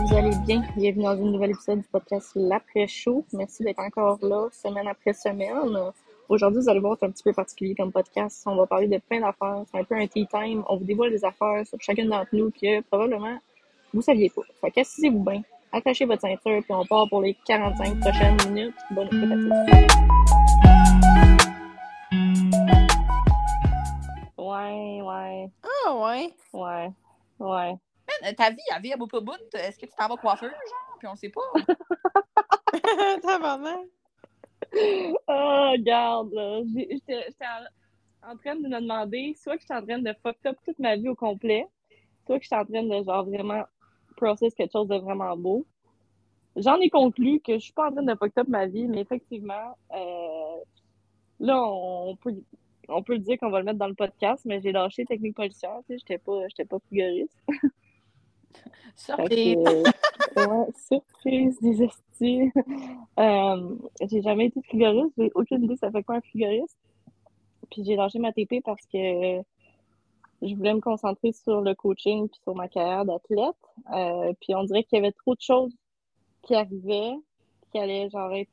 que vous allez bien. Bienvenue dans un nouvel épisode du podcast L'Après-Show. Merci d'être encore là, semaine après semaine. Aujourd'hui, vous allez voir, c'est un petit peu particulier comme podcast. On va parler de plein d'affaires. C'est un peu un tea time. On vous dévoile des affaires sur chacune d'entre nous que probablement vous saviez pas. Fait qu'assisez-vous bien, attachez votre ceinture, puis on part pour les 45 prochaines minutes. Bonne écoute à tous. Ouais, ouais. Ah ouais. Ouais. Ouais. Man, ta vie, elle vit à bout. Est-ce que tu t'en vas coiffeur, genre? Puis on le sait pas. Tabarnak. Oh, regarde, là. J'étais en, en train de me demander soit que j'étais en train de fuck up toute ma vie au complet, soit que j'étais en train de, genre, vraiment process quelque chose de vraiment beau. J'en ai conclu que je suis pas en train de fuck up ma vie, mais effectivement, euh, là, on peut, on peut le dire qu'on va le mettre dans le podcast, mais j'ai lâché technique policière, tu sais, j'étais pas, j'étais pas frigoriste. Surprise! ouais, surprise, des euh, j'ai jamais été frigoriste, j'ai aucune idée ça fait quoi un frigoriste? Puis j'ai lâché ma TP parce que je voulais me concentrer sur le coaching puis sur ma carrière d'athlète. Euh, puis on dirait qu'il y avait trop de choses qui arrivaient, qui allaient genre être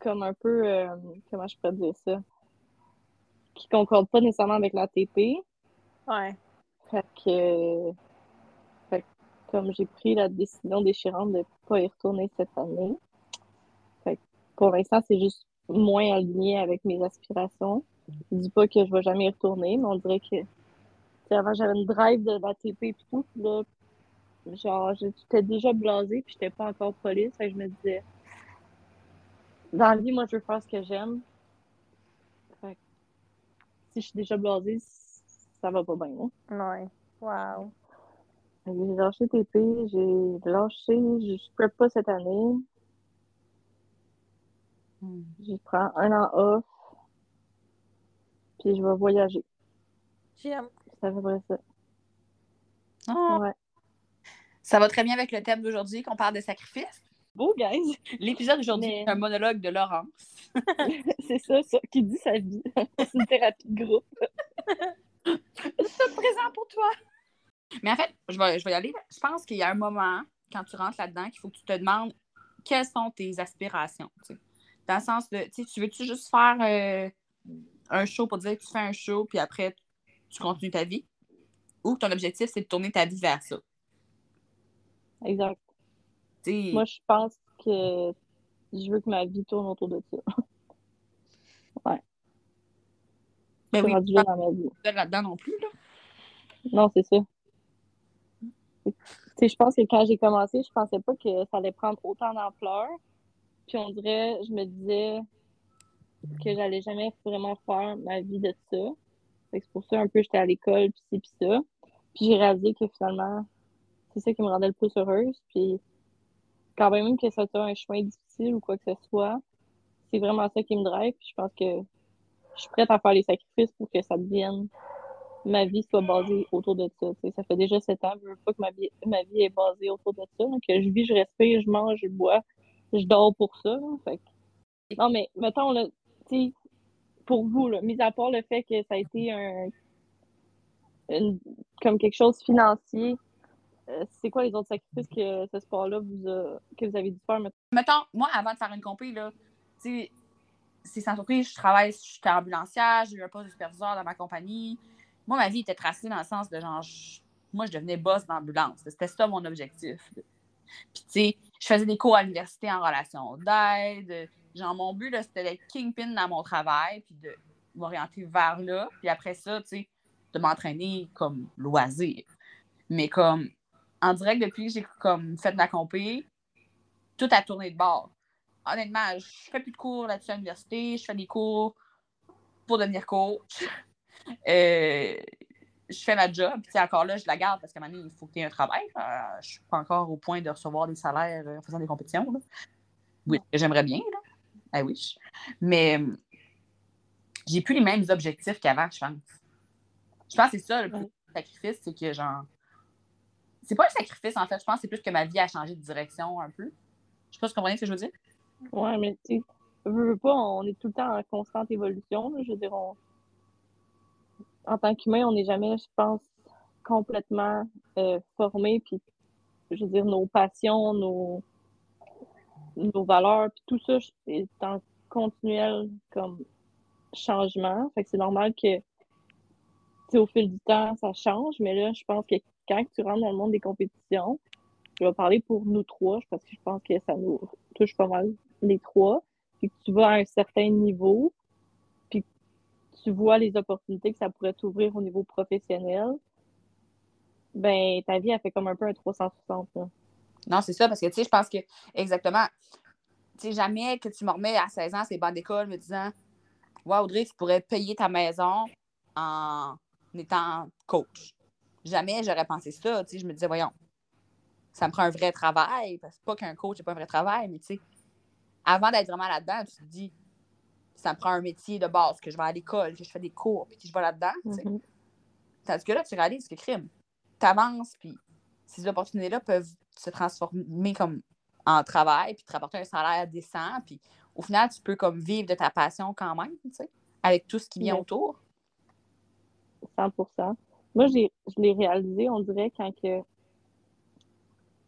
comme un peu, euh, comment je pourrais dire ça, qui concordent pas nécessairement avec la TP. Ouais. Fait que comme j'ai pris la décision déchirante de pas y retourner cette année, fait que pour l'instant, c'est juste moins aligné avec mes aspirations. Je dis pas que je vais jamais y retourner, mais on dirait que avant j'avais une drive de la TP et tout, là, genre j'étais déjà blasée puis j'étais pas encore police, fait je me disais dans la vie, moi je veux faire ce que j'aime. Fait si je suis déjà blasée, ça va pas bien. Hein? Ouais. Wow. J'ai lâché TP, j'ai lâché, je je prep pas cette année. Je prends un an off, puis je vais voyager. J'aime. C'est à peu près ça. Oh, Ouais. Ça va très bien avec le thème d'aujourd'hui, qu'on parle de sacrifice. Beau, guys! L'épisode d'aujourd'hui Mais- est un monologue de Laurence. c'est ça, ça, qui dit sa vie. C'est une thérapie de groupe. tout présent pour toi. Mais en fait, je vais, je vais y aller. Je pense qu'il y a un moment, quand tu rentres là-dedans, qu'il faut que tu te demandes quelles sont tes aspirations. Dans le sens de, tu veux-tu juste faire euh, un show pour dire que tu fais un show, puis après, tu continues ta vie? Ou ton objectif, c'est de tourner ta vie vers ça? Exact. Moi, je pense que je veux que ma vie tourne autour de ça. ben Je oui, suis rendue là dans ma vie. pas là-dedans non plus. Là. Non, c'est ça. Je pense que quand j'ai commencé, je pensais pas que ça allait prendre autant d'ampleur. Puis on dirait, je me disais que j'allais jamais vraiment faire ma vie de ça. C'est pour ça un peu j'étais à l'école, puis ci, puis ça. Puis j'ai réalisé que finalement, c'est ça qui me rendait le plus heureuse. Puis quand même que ça soit un chemin difficile ou quoi que ce soit, c'est vraiment ça qui me drive. Puis je pense que je suis prête à faire les sacrifices pour que ça devienne ma vie soit basée autour de ça. Ça fait déjà sept ans, je veux pas que ma vie, ma vie est basée autour de ça. Donc, je vis, je respire, je mange, je bois, je dors pour ça. que- Non, mais mettons, là, pour vous, là, mis à part le fait que ça a été un comme quelque chose financier, euh, c'est quoi les autres sacrifices que ce sport-là vous a, que vous avez dû faire? mettons? Moi, avant de faire une compé, là, c'est sans surprise, je travaille, je suis ambulancière, j'ai un poste de superviseur dans ma compagnie. Moi, ma vie était tracée dans le sens de genre, moi, je devenais boss d'ambulance. C'était ça mon objectif. Puis, tu sais, je faisais des cours à l'université en relation d'aide. Genre, mon but, c'était d'être kingpin dans mon travail, puis de m'orienter vers là. Puis après ça, tu sais, de m'entraîner comme loisir. Mais comme, en direct, depuis que j'ai comme fait de la compé, tout a tourné de bord. Honnêtement, je fais plus de cours là-dessus à l'université, je fais des cours pour devenir coach. Euh, je fais ma job, puis encore là, je la garde parce qu'à un moment donné, il faut que tu aies un travail. Euh, je suis pas encore au point de recevoir des salaires euh, en faisant des compétitions. là. Oui, j'aimerais bien, là. I wish. Mais euh, j'ai plus les mêmes objectifs qu'avant, je pense. Je pense que c'est ça le plus sacrifice, c'est que genre. C'est pas un sacrifice en fait, je pense que c'est plus que ma vie a changé de direction un peu. Je sais pas si vous comprenez ce que je veux dire. Ouais, mais tu sais, veux, veux pas, on est tout le temps en constante évolution. là. Je veux dire, on- en tant qu'humain, on n'est jamais, je pense, complètement euh, formé puis je veux dire, nos passions, nos, nos valeurs, puis tout ça est en continuel comme changement. Fait que c'est normal que au fil du temps, ça change, mais là, je pense que quand tu rentres dans le monde des compétitions, je vais parler pour nous trois, parce que je pense que ça nous touche pas mal les trois, puis que tu vas à un certain niveau, tu vois les opportunités que ça pourrait t'ouvrir au niveau professionnel, ben ta vie, elle fait comme un peu un 360. Non, c'est ça, parce que, tu sais, je pense que, exactement, tu sais, jamais que tu me remets à 16 ans ces bancs d'école me disant, wow, Audrey, tu pourrais payer ta maison en étant coach. Jamais j'aurais pensé ça, tu sais, je me disais, voyons, ça me prend un vrai travail, parce que pas qu'un coach n'est pas un vrai travail, mais tu sais, avant d'être vraiment là-dedans, tu te dis, ça me prend un métier de base, que je vais à l'école, que je fais des cours, puis que je vais là-dedans. Mm-hmm. Tandis que là, tu réalises que crime, tu avances, puis ces opportunités-là peuvent se transformer comme en travail, puis te rapporter un salaire décent, puis au final, tu peux comme vivre de ta passion quand même, tu sais, avec tout ce qui vient autour. 100% Moi, je l'ai réalisé, on dirait, quand que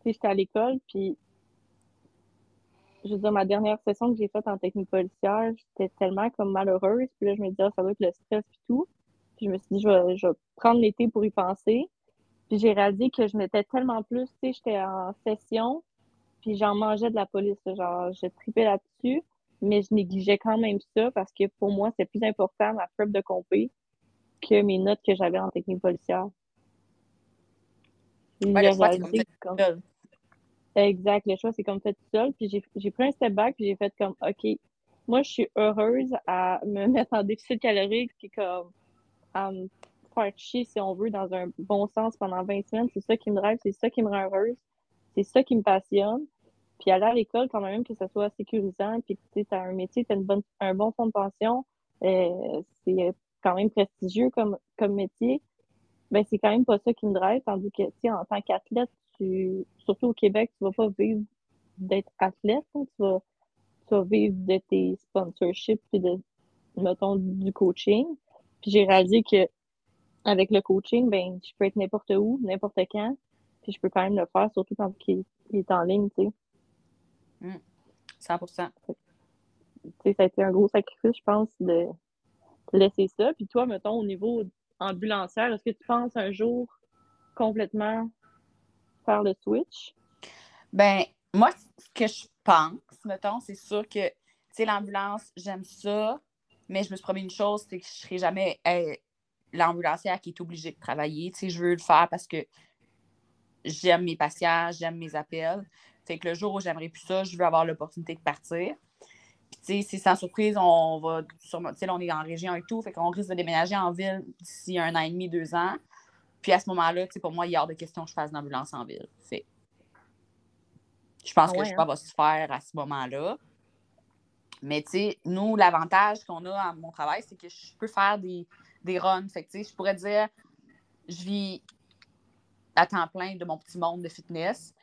j'étais à l'école, puis je veux dire, ma dernière session que j'ai faite en technique policière, j'étais tellement comme malheureuse, puis là, je me disais, ah, ça doit être le stress et tout. Puis je me suis dit, je vais, je vais prendre l'été pour y penser. Puis j'ai réalisé que je m'étais tellement plus, tu sais, j'étais en session, puis j'en mangeais de la police, genre, je tripais là-dessus, mais je négligeais quand même ça parce que pour moi, c'est plus important ma preuve de compé que mes notes que j'avais en technique policière. comme... Exact, le choix, c'est comme fait tout seul. Puis j'ai pris un step back, puis j'ai fait comme, OK, moi, je suis heureuse à me mettre en déficit calorique, puis comme, à me faire chier, si on veut, dans un bon sens pendant 20 semaines. C'est ça qui me drive, c'est ça qui me rend heureuse, c'est ça qui me passionne. Puis aller à l'école, quand même, que ce soit sécurisant, puis tu as un métier, tu as une bonne, un bon fonds de pension, euh, c'est quand même prestigieux comme, comme métier, ben c'est quand même pas ça qui me drive, tandis que, tu sais, en tant qu'athlète, tu, surtout au Québec, tu vas pas vivre d'être athlète, hein, tu, vas, tu vas vivre de tes sponsorships puis de, mettons, du coaching. Puis j'ai réalisé que avec le coaching, ben, je peux être n'importe où, n'importe quand, puis je peux quand même le faire, surtout quand il, est en ligne, tu sais. 100 mmh. Tu sais, ça a été un gros sacrifice, je pense, de laisser ça. Puis toi, mettons, au niveau ambulancière, est-ce que tu penses un jour complètement faire le switch? Ben, moi, ce que je pense, mettons, c'est sûr que, tu sais, l'ambulance, j'aime ça, mais je me suis promis une chose, c'est que je ne serai jamais l'ambulancière qui est obligée de travailler. Tu sais, je veux le faire parce que j'aime mes patients, j'aime mes appels. Fait que le jour où j'aimerais plus ça, je veux avoir l'opportunité de partir. Puis, c'est sans surprise, on va sûrement, tu sais, on est en région et tout, fait qu'on risque de déménager en ville d'ici un an et demi, deux ans. Puis à ce moment-là, pour moi, il y a hors de question que je fasse une ambulance en ville. Fait. Je pense ah que je hein? va se faire à ce moment-là. Mais tu sais, nous, l'avantage qu'on a à mon travail, c'est que je peux faire des, des runs. Fait que, je pourrais dire, je vis à temps plein de mon petit monde de fitness.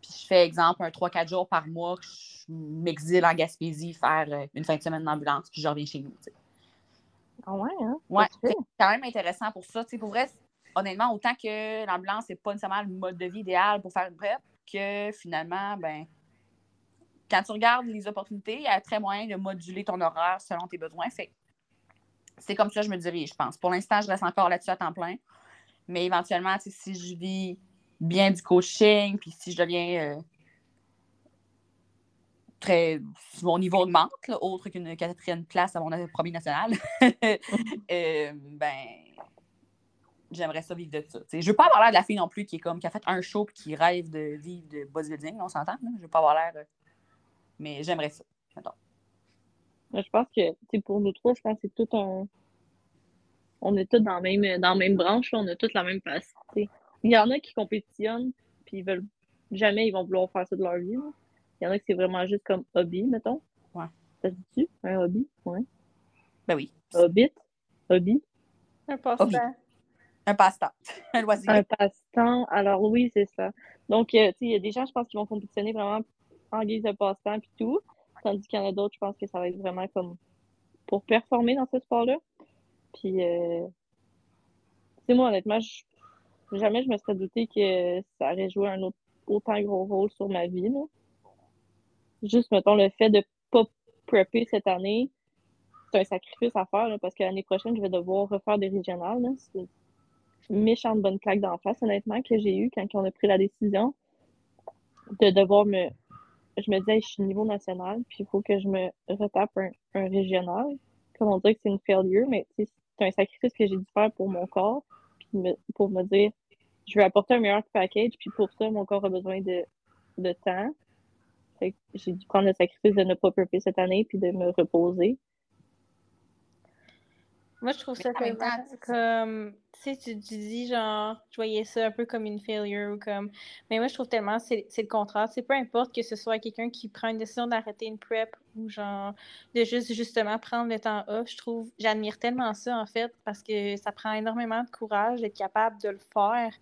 Puis je fais, exemple, un 3-4 jours par mois que je m'exile en Gaspésie faire euh, une fin de semaine d'ambulance, puis je reviens chez nous. Ah ouais, hein? Ouais, c'est quand même intéressant pour ça. sais pour vrai, honnêtement, autant que l'ambulance n'est pas nécessairement le mode de vie idéal pour faire une prep, que finalement, ben, quand tu regardes les opportunités, il y a très moyen de moduler ton horaire selon tes besoins. C'est comme ça que je me dirige, je pense. Pour l'instant, je reste encore là-dessus à temps plein. Mais éventuellement, si je vis bien du coaching, puis si je deviens euh, très. Si mon niveau augmente, autre qu'une quatrième place à mon premier national, euh, ben j'aimerais ça vivre de ça. Je je veux pas avoir l'air de la fille non plus qui est comme qui a fait un show et qui rêve de vivre de bodybuilding, on s'entend. Je veux pas avoir l'air. Euh, mais j'aimerais ça. Je pense que pour nous trois, je pense que c'est tout un. On est tous dans la même, dans la même branche, on a tous la même passe. Il y en a qui compétitionnent, puis ils veulent jamais ils vont vouloir faire ça de leur vie. Il y en a qui c'est vraiment juste comme hobby, mettons. Ouais. Ça se dit Un hobby? Ouais. Ben oui. Hobbit? Hobby? Un passe-temps. Un passe-temps. un loisir. Un passe-temps. Alors oui, c'est ça. Donc, euh, il y a des gens, je pense, qui vont compétitionner vraiment en guise de passe-temps et tout. Tandis qu'il y en a d'autres, je pense que ça va être vraiment comme pour performer dans ce sport-là. Puis, euh, moi, honnêtement, jamais je me serais douté que ça aurait joué un autre autant gros rôle sur ma vie. Là. Juste, mettons, le fait de pas prepper cette année, c'est un sacrifice à faire parce que l'année prochaine, je vais devoir refaire des régionales. C'est une méchante bonne claque d'en face, honnêtement, que j'ai eu quand on a pris la décision de devoir me. Je me disais, je suis niveau national, puis il faut que je me retape un, régional. Comme on dirait que c'est une failure, mais c'est un sacrifice que j'ai dû faire pour mon corps, puis pour me dire, je vais apporter un meilleur package, puis pour ça, mon corps a besoin de, de temps. J'ai dû prendre le sacrifice de ne pas prepper cette année, puis de me reposer. Moi, je trouve ça comme. Tu sais, tu, dis genre, je voyais ça un peu comme une failure ou comme. Mais moi, je trouve tellement c'est le contraire. C'est peu importe que ce soit quelqu'un qui prend une décision d'arrêter une prep ou genre de juste justement prendre le temps off. Je trouve, j'admire tellement ça en fait parce que ça prend énormément de courage d'être capable de le faire.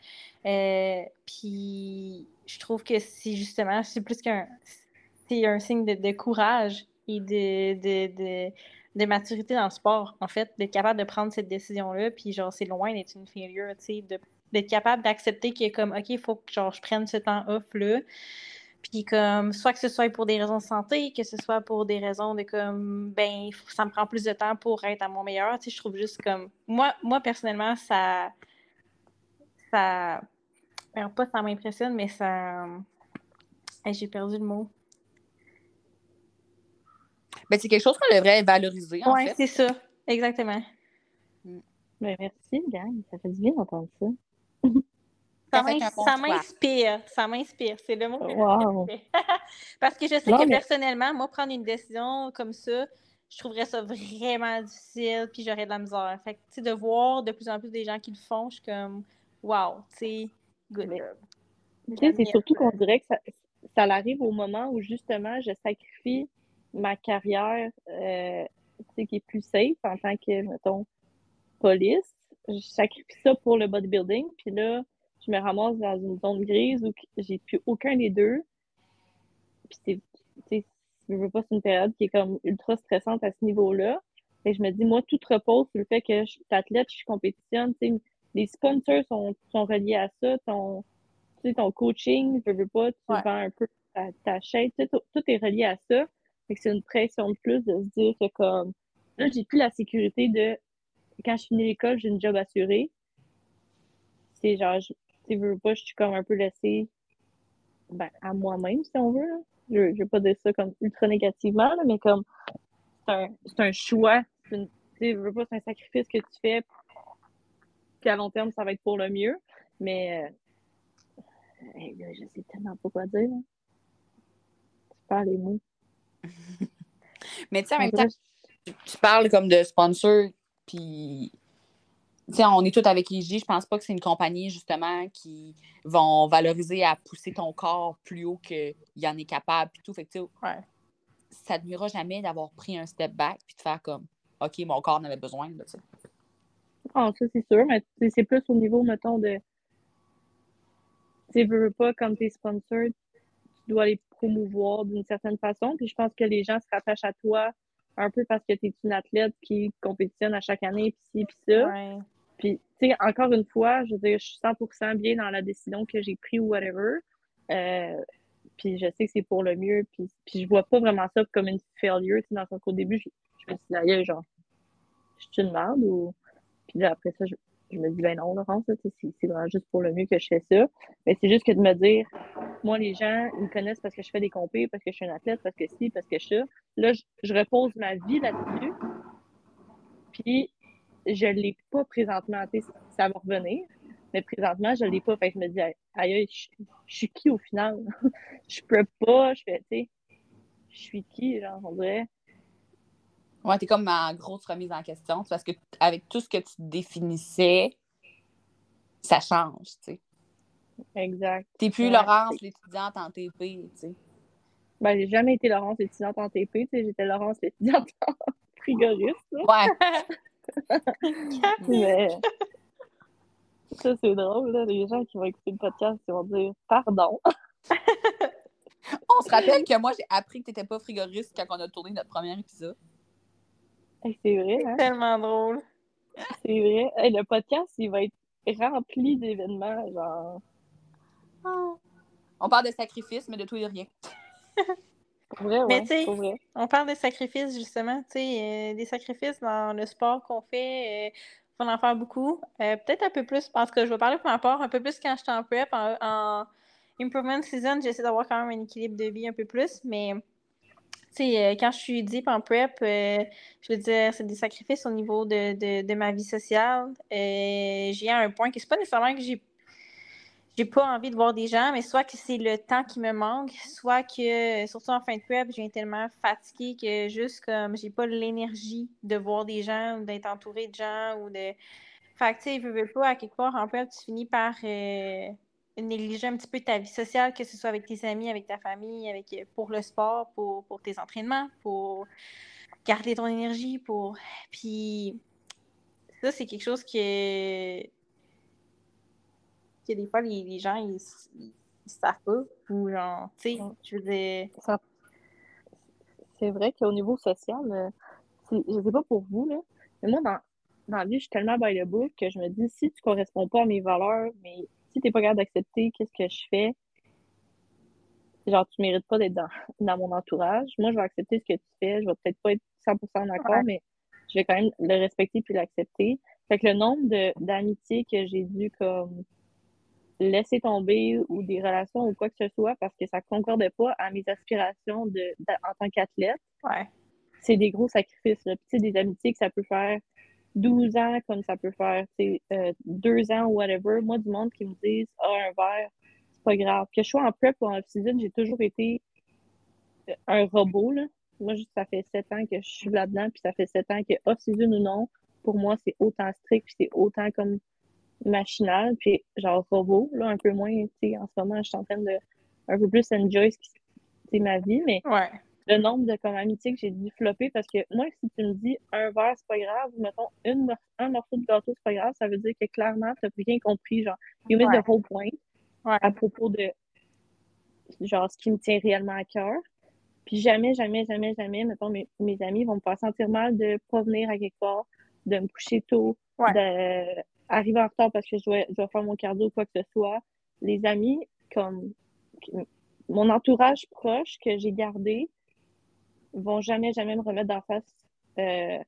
Euh, puis je trouve que c'est justement, c'est plus qu'un. C'est un signe de, de courage et de, de, de de maturité dans le sport, en fait, d'être capable de prendre cette décision-là, puis genre, c'est loin d'être une failure, tu sais, d'être capable d'accepter est comme, OK, il faut que genre, je prenne ce temps off-là, puis comme, soit que ce soit pour des raisons de santé, que ce soit pour des raisons de comme, ben, ça me prend plus de temps pour être à mon meilleur, tu sais, je trouve juste comme, moi, moi personnellement, ça, ça, alors pas ça m'impressionne, mais ça, j'ai perdu le mot. Ben, c'est quelque chose qu'on devrait valoriser. Oui, c'est ça. Exactement. Mm. Ben, merci, gang. Ça fait du bien d'entendre ça. ça m'inspire. Ça m'inspire. C'est le mot que Parce que je sais que personnellement, moi, prendre une décision comme ça, je trouverais ça vraiment difficile, puis j'aurais de la misère. Fait que, de voir de plus en plus des gens qui le font, je suis comme, wow, tu sais, good job. C'est surtout qu'on dirait que ça, ça arrive au moment où, justement, je sacrifie ma carrière euh, qui est plus safe en tant que, mettons, police. Je sacrifie ça pour le bodybuilding. Puis là, je me ramasse dans une zone grise où j'ai plus aucun des deux. Puis c'est, je veux pas, c'est une période qui est comme ultra stressante à ce niveau-là. Et je me dis, moi, tout repose sur le fait que je suis athlète, je compétitionne. Les sponsors sont, sont reliés à ça. Ton, ton coaching, je veux pas, tu vends un peu ta, ta chaîne. Tout, tout est relié à ça c'est une pression de plus de se dire que comme là, j'ai plus la sécurité de quand je finis l'école, j'ai une job assurée. C'est genre, je, veux pas, je suis comme un peu laissée ben, à moi-même, si on veut. Je, ne veux pas dire ça comme ultra négativement, mais comme c'est un, un, choix. Tu veux pas, c'est un sacrifice que tu fais. Puis à long terme, ça va être pour le mieux. Mais euh, je sais tellement pas quoi dire. Je parle les mots. Mais tu sais, en même temps, tu, parles comme de sponsor, puis tu sais, on est tous avec EJ. Je pense pas que c'est une compagnie, justement, qui vont valoriser à pousser ton corps plus haut qu'il y en est capable, puis tout. Fait que, ouais. ça ne nuira jamais d'avoir pris un step back, puis de faire comme, OK, mon corps en avait besoin, là, ah, ça, c'est sûr, mais c'est plus au niveau, mettons, de. Tu veux pas, comme tes sponsors, tu dois les promouvoir d'une certaine façon. Puis je pense que les gens se rattachent à toi un peu parce que tu es une athlète qui compétitionne à chaque année, puis ci, puis ça. Puis, tu sais, encore une fois, je veux dire, je suis 100% bien dans la décision que j'ai prise ou whatever. Euh, puis je sais que c'est pour le mieux. Puis, puis je vois pas vraiment ça comme une failure. Dans le sens qu'au début, je, me suis dit, genre, je suis une merde ou. Puis là, après ça, je, je me dis, ben non, Laurence, c'est vraiment juste pour le mieux que je fais ça. Mais c'est juste que de me dire, moi, les gens, ils me connaissent parce que je fais des compés, parce que je suis une athlète, parce que si, parce que ça. Là, je, repose ma vie là-dessus. Puis, je ne l'ai pas présentement. Ça va revenir. Mais présentement, je ne l'ai pas. Fait que je me dis, aïe, je, suis qui au final? je peux pas, je fais, tu sais, je suis qui, genre, on dirait? Ouais, t'es comme ma grosse remise en question. Parce que avec tout ce que tu définissais, ça change, tu sais. Exact. T'es plus Laurence, l'étudiante en TP, tu sais. Ben, j'ai jamais été Laurence, l'étudiante en TP, tu sais. J'étais Laurence, l'étudiante en frigoriste. Ouais. Mais... Ça, c'est drôle, là. Les gens qui vont écouter le podcast, ils vont dire « Pardon! » On se rappelle que moi, j'ai appris que t'étais pas frigoriste quand on a tourné notre premier épisode. C'est vrai, hein? tellement drôle. C'est vrai. le podcast, il va être rempli d'événements, genre. On parle de sacrifice, mais de tout et de rien. Pour vrai, Mais ouais, pour vrai. On parle de sacrifices, justement, tu sais, euh, des sacrifices dans le sport qu'on fait, il faut en faire beaucoup. Euh, Peut-être un peu plus, parce que je vais parler pour ma part, un peu plus quand j'étais en prep, en, en improvement season, j'essaie d'avoir quand même un équilibre de vie un peu plus, mais sais, euh, quand je suis deep en prep, euh, je veux dire, c'est des sacrifices au niveau de, de, ma vie sociale. Euh, j'ai un point que c'est pas nécessairement que j'ai j'ai pas envie de voir des gens, mais soit que c'est le temps qui me manque, soit que, surtout en fin de prep, je viens tellement fatiguée que juste comme j'ai pas l'énergie de voir des gens ou d'être entourée de gens ou de. Fait que tu sais, veux, veux pas, à quelque part, en prep, tu finis par négliger un petit peu ta vie sociale, que ce soit avec tes amis, avec ta famille, avec pour le sport, pour, pour tes entraînements, pour garder ton énergie, pour. Puis ça, c'est quelque chose que que des fois, les, les gens, ils, ils, ils savent pas. Ou genre, tu sais, je veux dire. C'est vrai qu'au niveau social, euh, je sais pas pour vous, là, mais moi, dans, dans la vie, je suis tellement by the book que je me dis, si tu corresponds pas à mes valeurs, mais si t'es pas capable d'accepter qu'est-ce que je fais, genre, tu mérites pas d'être dans, dans mon entourage. Moi, je vais accepter ce que tu fais. Je vais peut-être pas être 100% d'accord, Ouais. mais je vais quand même le respecter puis l'accepter. Fait que le nombre de d'amitiés que j'ai dû, comme, laisser tomber ou des relations ou quoi que ce soit parce que ça concordait pas à mes aspirations de, en tant qu'athlète, Ouais. c'est des gros sacrifices. Là. Puis, tu sais, des amitiés que ça peut faire 12 ans, comme ça peut faire euh, deux ans ou whatever. Moi, du monde qui me disent Ah, un verre, c'est pas grave. Que je sois en prep ou en off-season, j'ai toujours été euh, un robot. Là. Moi, juste, ça fait sept ans que je suis là-dedans, puis ça fait sept ans que off-season ou non, pour moi, c'est autant strict, puis c'est autant comme machinal, puis genre robot, là, un peu moins, en ce moment, je suis en train de un peu plus enjoy ce qui ma vie, mais Ouais. Le nombre de comme amitiés que j'ai dû flopper parce que moi, si tu me dis un verre, c'est pas grave, ou mettons une, un morceau de gâteau, c'est pas grave, ça veut dire que clairement, t'as bien compris, genre, you Ouais. the whole point Ouais. à propos de genre ce qui me tient réellement à cœur. Puis jamais, jamais, jamais, jamais, mettons, mes, mes amis vont me faire sentir mal de pas venir à quelque part, de me coucher tôt, Ouais. d'arriver en retard parce que je dois, je dois faire mon cardio ou quoi que ce soit. Les amis, comme mon entourage proche que j'ai gardé, vont jamais, jamais me remettre d'en face euh,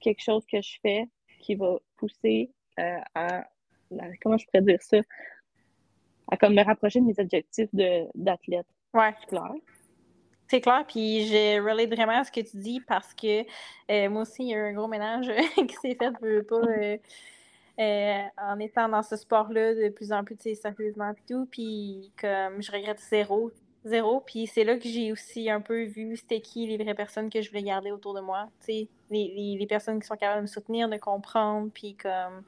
quelque chose que je fais qui va pousser euh, à, à- comment je pourrais dire ça, à comme me rapprocher de mes objectifs de- d'athlète. Ouais. C'est clair. C'est clair, puis je relate vraiment à ce que tu dis parce que euh, moi aussi, il y a eu un gros ménage qui s'est fait, je veux pas, euh, en étant dans ce sport-là de plus en plus, sérieusement et tout, puis comme je regrette zéro, zéro, puis c'est là que j'ai aussi un peu vu c'était qui les vraies personnes que je voulais garder autour de moi, tu sais, les, les, personnes qui sont capables de me soutenir, de comprendre, puis comme...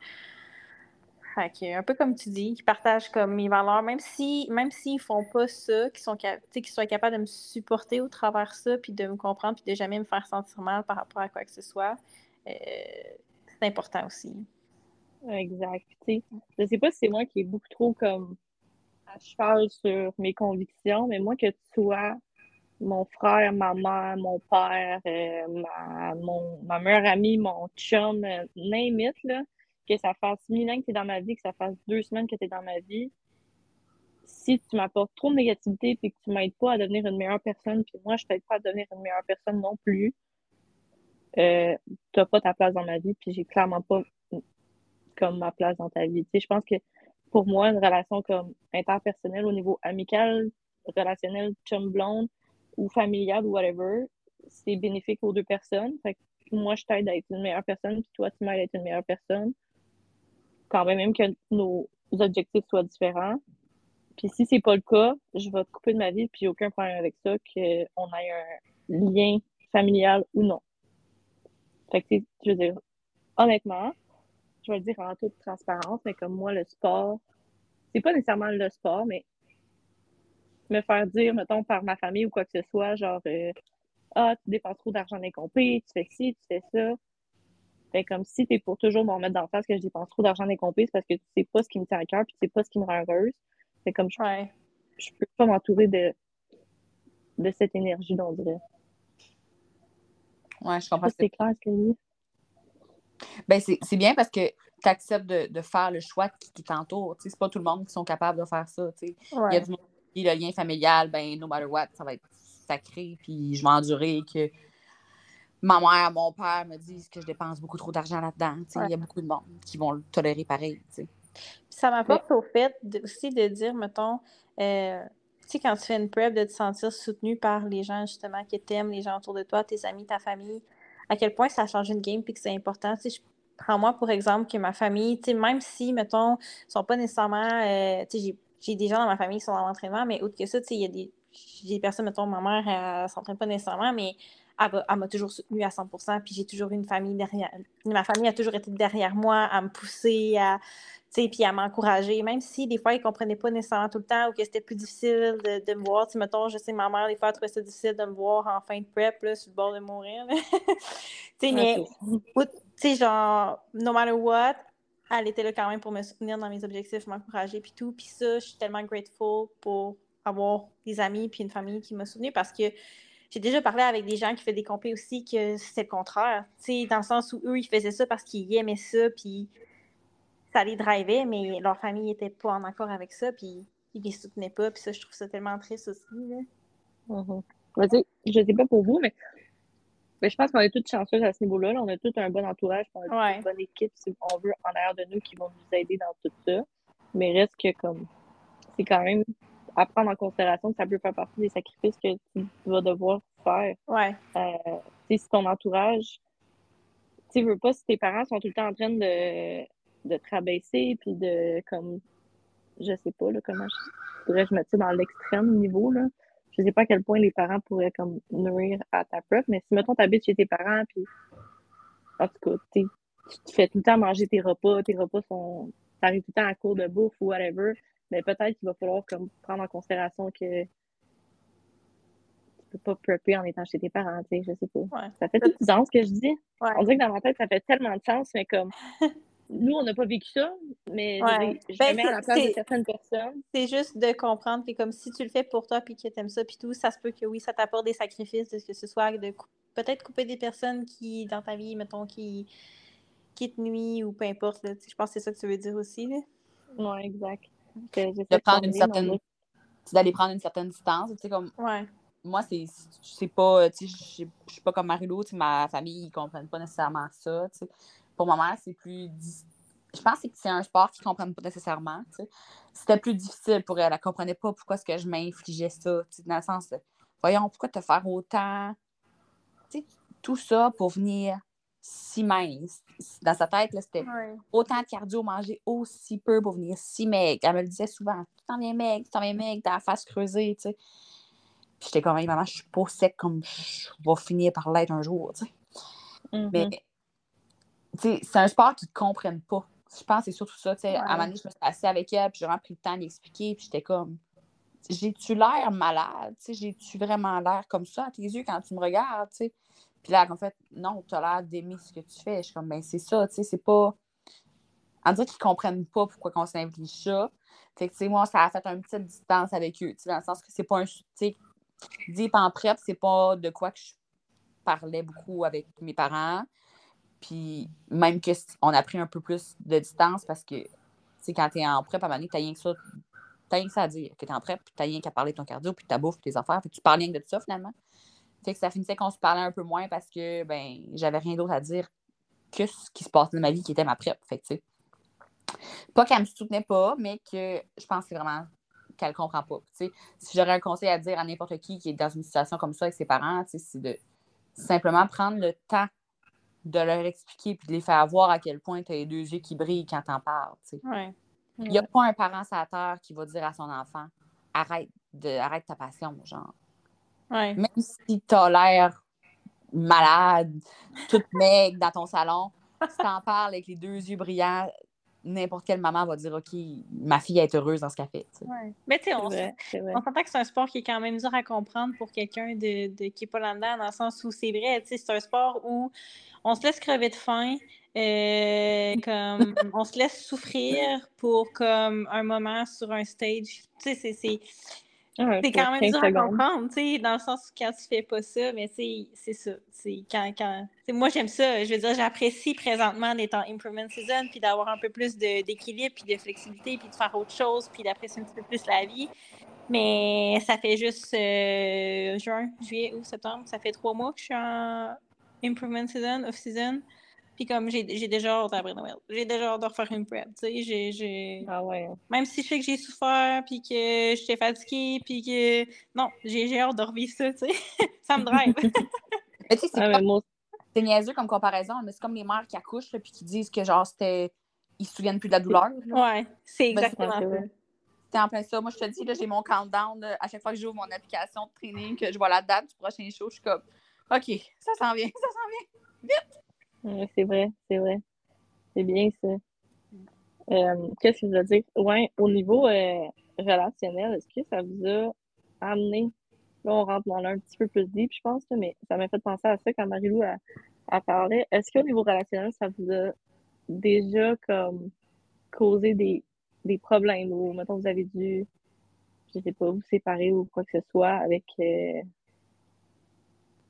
Fait que, un peu comme tu dis, qui partagent comme mes valeurs, même si même s'ils font pas ça, qu'ils sont qu'ils soient capables de me supporter au travers ça, puis de me comprendre, puis de jamais me faire sentir mal par rapport à quoi que ce soit, euh, c'est important aussi. Exact. Tu sais, je sais pas si c'est moi qui est beaucoup trop comme à cheval sur mes convictions, mais moi que tu sois mon frère, ma mère, mon père, euh, ma, mon, ma meilleure amie, mon chum, euh, là, que ça fasse mille ans que tu es dans ma vie, que ça fasse deux semaines que tu es dans ma vie, si tu m'apportes trop de négativité et que tu m'aides pas à devenir une meilleure personne, puis moi je t'aide pas à devenir une meilleure personne non plus, euh, t'as pas ta place dans ma vie, puis j'ai clairement pas comme ma place dans ta vie. Tu je pense que pour moi, une relation comme interpersonnelle au niveau amical, relationnel, chum blonde ou familial ou whatever, c'est bénéfique aux deux personnes. Fait que moi, je t'aide à être une meilleure personne, puis toi, tu m'aides à être une meilleure personne. Quand même, même que nos objectifs soient différents. Puis si c'est pas le cas, je vais te couper de ma vie, puis aucun problème avec ça, qu'on ait un lien familial ou non. Fait que, je veux dire, honnêtement, je vais le dire en toute transparence, mais comme moi, le sport, c'est pas nécessairement le sport, mais me faire dire, mettons, par ma famille ou quoi que ce soit, genre, euh, ah, tu dépenses trop d'argent compés, tu fais ci, tu fais ça. Fait comme si t'es pour toujours me remettre d'en face que je dépense trop d'argent compés, c'est parce que tu sais pas ce qui me tient à cœur, puis tu sais pas ce qui me rend heureuse. Fait comme je, Ouais. je peux pas m'entourer de, de cette énergie, on dirait. Ouais, je comprends. c'est clair ce que je dis? Ben, c'est bien parce que tu acceptes de, de faire le choix qui, qui t'entoure. C'est pas tout le monde qui sont capables de faire ça. Il y a du monde Puis le lien familial, ben, no matter what, ça va être sacré, puis je vais endurer que ma mère, mon père me disent que je dépense beaucoup trop d'argent là-dedans. Il y a beaucoup de monde qui vont le tolérer pareil. Ça m'apporte au fait aussi de dire, mettons, euh, tu sais, quand tu fais une prep, de te sentir soutenu par les gens justement qui t'aiment, les gens autour de toi, tes amis, ta famille, à quel point ça change une game puis que c'est important. Sais, je prends moi pour exemple que ma famille, même si, mettons, sont pas nécessairement, euh, tu sais, j'ai des gens dans ma famille qui sont dans l'entraînement, mais autre que ça, tu sais, il y a des, des personnes, mettons, ma mère, elle, ne s'entraîne pas nécessairement, mais elle, m'a toujours soutenue à 100% puis j'ai toujours eu une famille derrière. Ma famille a toujours été derrière moi, à me pousser, à, puis à m'encourager, même si des fois, ils ne comprenaient pas nécessairement tout le temps ou que c'était plus difficile de, de me voir. sais, mettons, je sais, ma mère, des fois, elle trouvait ça difficile de me voir en fin de prep, là, sur le bord de mourir. sais, mais, tu sais, genre, no matter what, elle était là quand même pour me soutenir dans mes objectifs, m'encourager, puis tout. Puis ça, je suis tellement grateful pour avoir des amis puis une famille qui m'a soutenue parce que j'ai déjà parlé avec des gens qui font des compés aussi que c'est le contraire. Tu sais, dans le sens où eux, ils faisaient ça parce qu'ils aimaient ça, puis ça les drivait, mais leur famille n'était pas en accord avec ça, puis ils les soutenaient pas. Puis ça, je trouve ça tellement triste aussi. Là. Mm-hmm. Je sais pas pour vous, mais, je pense qu'on est toutes chanceuses à ce niveau-là. On a tous un bon entourage, on a une bonne équipe, si on veut, en arrière de nous, qui vont nous aider dans tout ça. Mais reste que comme c'est quand même à prendre en considération que ça peut faire partie des sacrifices que tu vas devoir faire. Ouais. Euh, si ton entourage, tu veux pas si tes parents sont tout le temps en train de, de te rabaisser, puis de, comme, je sais pas, là, comment je pourrais je mettre ça dans l'extrême niveau, là. Je sais pas à quel point les parents pourraient, comme, nourrir à ta preuve, mais si, mettons, t'habites chez tes parents, puis, en tout cas, tu te fais tout le temps manger tes repas, tes repas sont, t'arrives tout le temps à court de bouffe ou whatever, mais peut-être qu'il va falloir comme, prendre en considération que tu peux pas prepper en étant chez tes parents, tu sais, je sais pas. Ça fait tout sens ce que je dis. On dirait que dans ma tête, ça fait tellement de sens, mais comme nous, on n'a pas vécu ça, mais je, ben, mets à la place de certaines personnes. C'est juste de comprendre que comme si tu le fais pour toi puis que tu aimes ça puis tout, ça se peut que oui, ça t'apporte des sacrifices, que ce soit de peut-être couper des personnes qui, dans ta vie, mettons, qui, qui te nuisent ou peu importe. je pense que c'est ça que tu veux dire aussi. Oui, exact de prendre une certaine. d'aller prendre une certaine distance. Tu sais, comme. Moi, c'est pas. Tu sais, je suis pas comme Marilou, tu ma famille, ils comprennent pas nécessairement ça. Tu sais. Pour ma mère, c'est plus. Je pense que c'est un sport qu'ils comprennent pas nécessairement. C'était plus difficile pour elle. Elle comprenait pas pourquoi est-ce que je m'infligeais ça. Dans le sens de, voyons, pourquoi te faire autant. Tu sais, tout ça pour venir si mince. Dans sa tête, c'était autant de cardio, manger aussi peu pour venir si maigre. Elle me le disait souvent Tu t'en viens maigre, tu t'en viens maigre, t'as la face creusée, tu sais. Puis j'étais comme, maman, je suis pas sec comme je vais finir par l'être un jour, tu sais. Mm-hmm. Mais, c'est un sport qu'ils ne comprennent pas. Je pense que c'est surtout ça. À un moment donné, je me suis assise avec elle, puis j'ai vraiment pris le temps d'expliquer, puis j'étais comme, j'ai-tu l'air malade, j'ai-tu vraiment l'air comme ça à tes yeux quand tu me regardes, tu sais? Puis là, en fait, non, tu as l'air d'aimer ce que tu fais. Je suis comme, ben, c'est ça, tu sais, c'est pas. En dire qu'ils comprennent pas pourquoi on s'invite ça. Fait que, tu sais, moi, ça a fait une petite distance avec eux, tu sais, dans le sens que c'est pas un. Tu sais, deep en prep, c'est pas de quoi que je parlais beaucoup avec mes parents. Puis même qu'on a pris un peu plus de distance parce que, tu sais, quand t'es en prep, à donné, t'as rien que ça. T'as rien que ça à dire, que t'es en prep, puis t'as rien qu'à parler de ton cardio, puis ta bouffe, tes affaires. Fait que tu parles rien que de ça, finalement. Fait que ça finissait qu'on se parlait un peu moins parce que ben j'avais rien d'autre à dire que ce qui se passait dans ma vie qui était ma prep. Fait que, pas qu'elle me soutenait pas, mais que je pense vraiment qu'elle comprend pas. si j'aurais un conseil à dire à n'importe qui qui est dans une situation comme ça avec ses parents, c'est de simplement prendre le temps de leur expliquer puis de les faire voir à quel point tu as les deux yeux qui brillent quand t'en parles. Il n'y a pas un parent sur la terre qui va dire à son enfant arrête de arrête ta passion, genre. Même si tu as l'air malade, toute maigre dans ton salon, si tu en parles avec les deux yeux brillants, n'importe quelle maman va dire OK, ma fille est heureuse dans ce qu'elle fait. Mais tu sais, on, s'entend que c'est un sport qui est quand même dur à comprendre pour quelqu'un de, de, qui n'est pas là-dedans, dans le sens où c'est vrai, c'est un sport où on se laisse crever de faim. Euh, comme on se laisse souffrir pour comme un moment sur un stage. Tu sais, c'est c'est quand même dur à comprendre, tu sais, dans le sens où quand tu fais pas ça, mais c'est ça. Quand, quand... Moi, j'aime ça. Je veux dire, j'apprécie présentement d'être en improvement season, puis d'avoir un peu plus d'équilibre, puis de flexibilité, puis de faire autre chose, puis d'apprécier un petit peu plus la vie. Mais ça fait juste euh, juin, juillet ou septembre. Ça fait trois mois que je suis en improvement season, off-season. Puis comme j'ai déjà hâte après Noël. J'ai déjà hâte de refaire une prep. Tu sais, j'ai. Ah ouais. Même si je sais que j'ai souffert, puis que j'étais fatiguée, puis que. Non, j'ai hâte de revivre ça, tu sais. ça me drive. mais tu sais, c'est ah, C'est niaiseux comme comparaison, mais c'est comme les mères qui accouchent, puis qui disent que genre c'était. Ils se souviennent plus de la douleur. Ouais, c'est ben, exactement ça. C'est en plein ça. Moi, je te dis, là, j'ai mon countdown. à chaque fois que j'ouvre mon application de training, que je vois la date du prochain show, je suis comme OK, ça s'en vient, ça s'en vient. Vite! C'est vrai, c'est vrai. C'est bien ça. Euh, qu'est-ce que je veux dire? Ouais, au niveau euh, relationnel, est-ce que ça vous a amené? Là, on rentre dans un petit peu plus deep, je pense, mais ça m'a fait penser à ça quand Marie-Lou a, a, parlé. Est-ce qu'au niveau relationnel, ça vous a déjà comme causé des, des problèmes ou, mettons, vous avez dû, je sais pas, vous séparer ou quoi que ce soit avec, euh,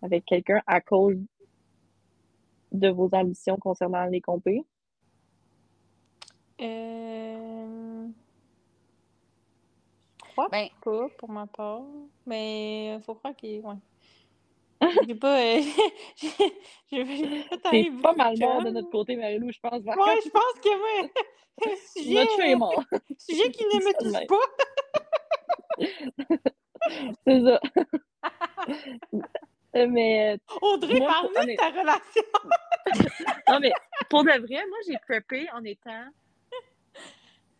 avec quelqu'un à cause de vos ambitions concernant les compés? Euh... Je crois ben... pas pour ma part, mais il faut croire qu'il ouais. J'ai pas. Euh... C'est pas mal mort de notre côté, Marilou, je pense. Ouais, je pense que oui. sujet, notre est mort. sujet qui ne me touche pas. C'est ça. Euh, mais. Euh, Audrey, parle-nous de ta relation! non, mais pour de vrai, moi, j'ai preppé en étant.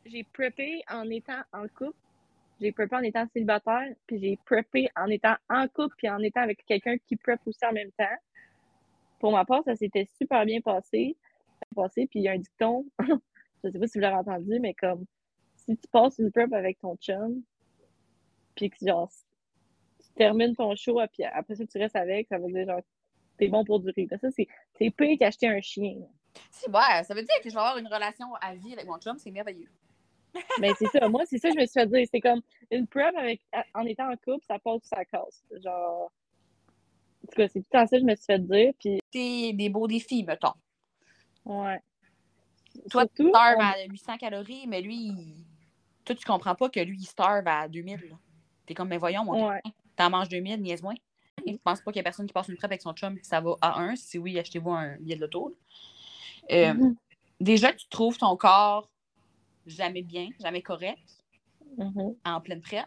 J'ai preppé en étant en couple. J'ai preppé en étant célibataire. Puis j'ai preppé en étant en couple. Puis en étant avec quelqu'un qui prep aussi en même temps. Pour ma part, ça s'était super bien passé. passé puis il y a un dicton. je sais pas si vous l'avez entendu, mais comme si tu passes une prep avec ton chum, puis que genre termines ton show, puis après ça, tu restes avec, ça veut dire genre, t'es bon pour durer. Ça, c'est pire qu'acheter un chien. C'est ouais, ça veut dire que je vais avoir une relation à vie avec mon chum, c'est merveilleux. Mais ben, c'est ça, moi, c'est ça que je me suis fait dire. C'est comme une preuve avec, en étant en couple, ça passe ou ça casse. Genre. En tout cas, c'est tout à ça que je me suis fait dire. Puis... C'est des beaux défis, mettons. Ouais. Toi, tu starves à 800 calories, mais lui, toi, tu comprends pas que lui, il starve à 2000. T'es comme, mais voyons, mon ouais. T'en manges 2000, niaise moins. Je pense pas qu'il y a personne qui passe une prep avec son chum ça va à un. Si oui, achetez-vous un billet de l'auto. Euh, mm-hmm. Déjà, tu trouves ton corps jamais bien, jamais correct mm-hmm. en pleine prep.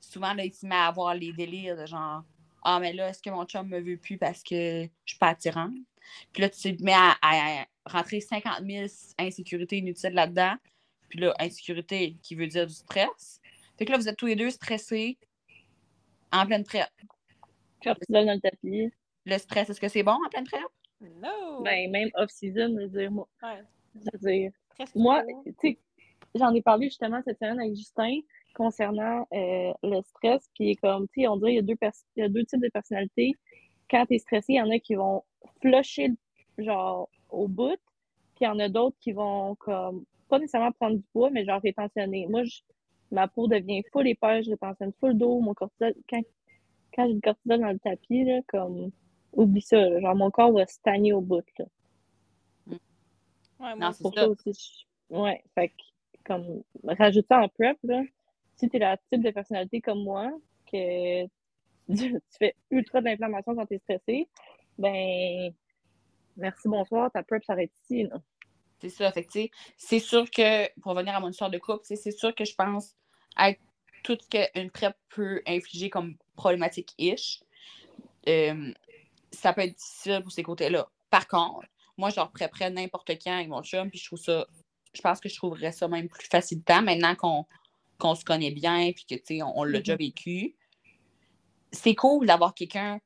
Souvent, là, il se met à avoir les délires de genre Ah, mais là, est-ce que mon chum me veut plus parce que je suis pas attirante? Puis là, tu te mets à, rentrer 50 000 insécurités inutiles là-dedans. Puis là, insécurité qui veut dire du stress. Fait que là, vous êtes tous les deux stressés, en pleine prep. Cortisol dans le tapis. Le stress, est-ce que c'est bon en pleine prep? Non! Ben, même off-season, je veux dire, moi. Ouais. Je veux dire, moi, tu sais, j'en ai parlé justement cette semaine avec Justin concernant euh, le stress. Puis, comme, tu sais, on dirait qu'il y, a deux il y a deux types de personnalités. Quand tu es stressé, il y en a qui vont flusher, genre, au bout. Puis, il y en a d'autres qui vont, comme, pas nécessairement prendre du poids, mais genre rétentionner. Moi, je, ma peau devient full épaisse, je rétentionne full d'eau, mon cortisol, quand, quand j'ai le cortisol dans le tapis, là, comme, oublie ça, genre mon corps va stagner au bout, là. Ouais, moi, c'est ça. aussi, ouais, fait que, comme, rajoute ça en prep, là, si t'es le type de personnalité comme moi, que tu, fais ultra d'inflammation quand t'es stressé, ben, merci, bonsoir, ta prep s'arrête ici, là. C'est ça, fait c'est sûr que, pour revenir à mon histoire de couple, c'est sûr que je pense avec tout ce qu'une PrEP peut infliger comme problématique-ish, euh, ça peut être difficile pour ces côtés-là. Par contre, moi, je reprépperais n'importe quand avec mon chum, puis je trouve ça, je pense que je trouverais ça même plus facilitant maintenant qu'on se connaît bien, puis que, tu sais, on, l'a déjà mm-hmm. vécu. C'est cool d'avoir quelqu'un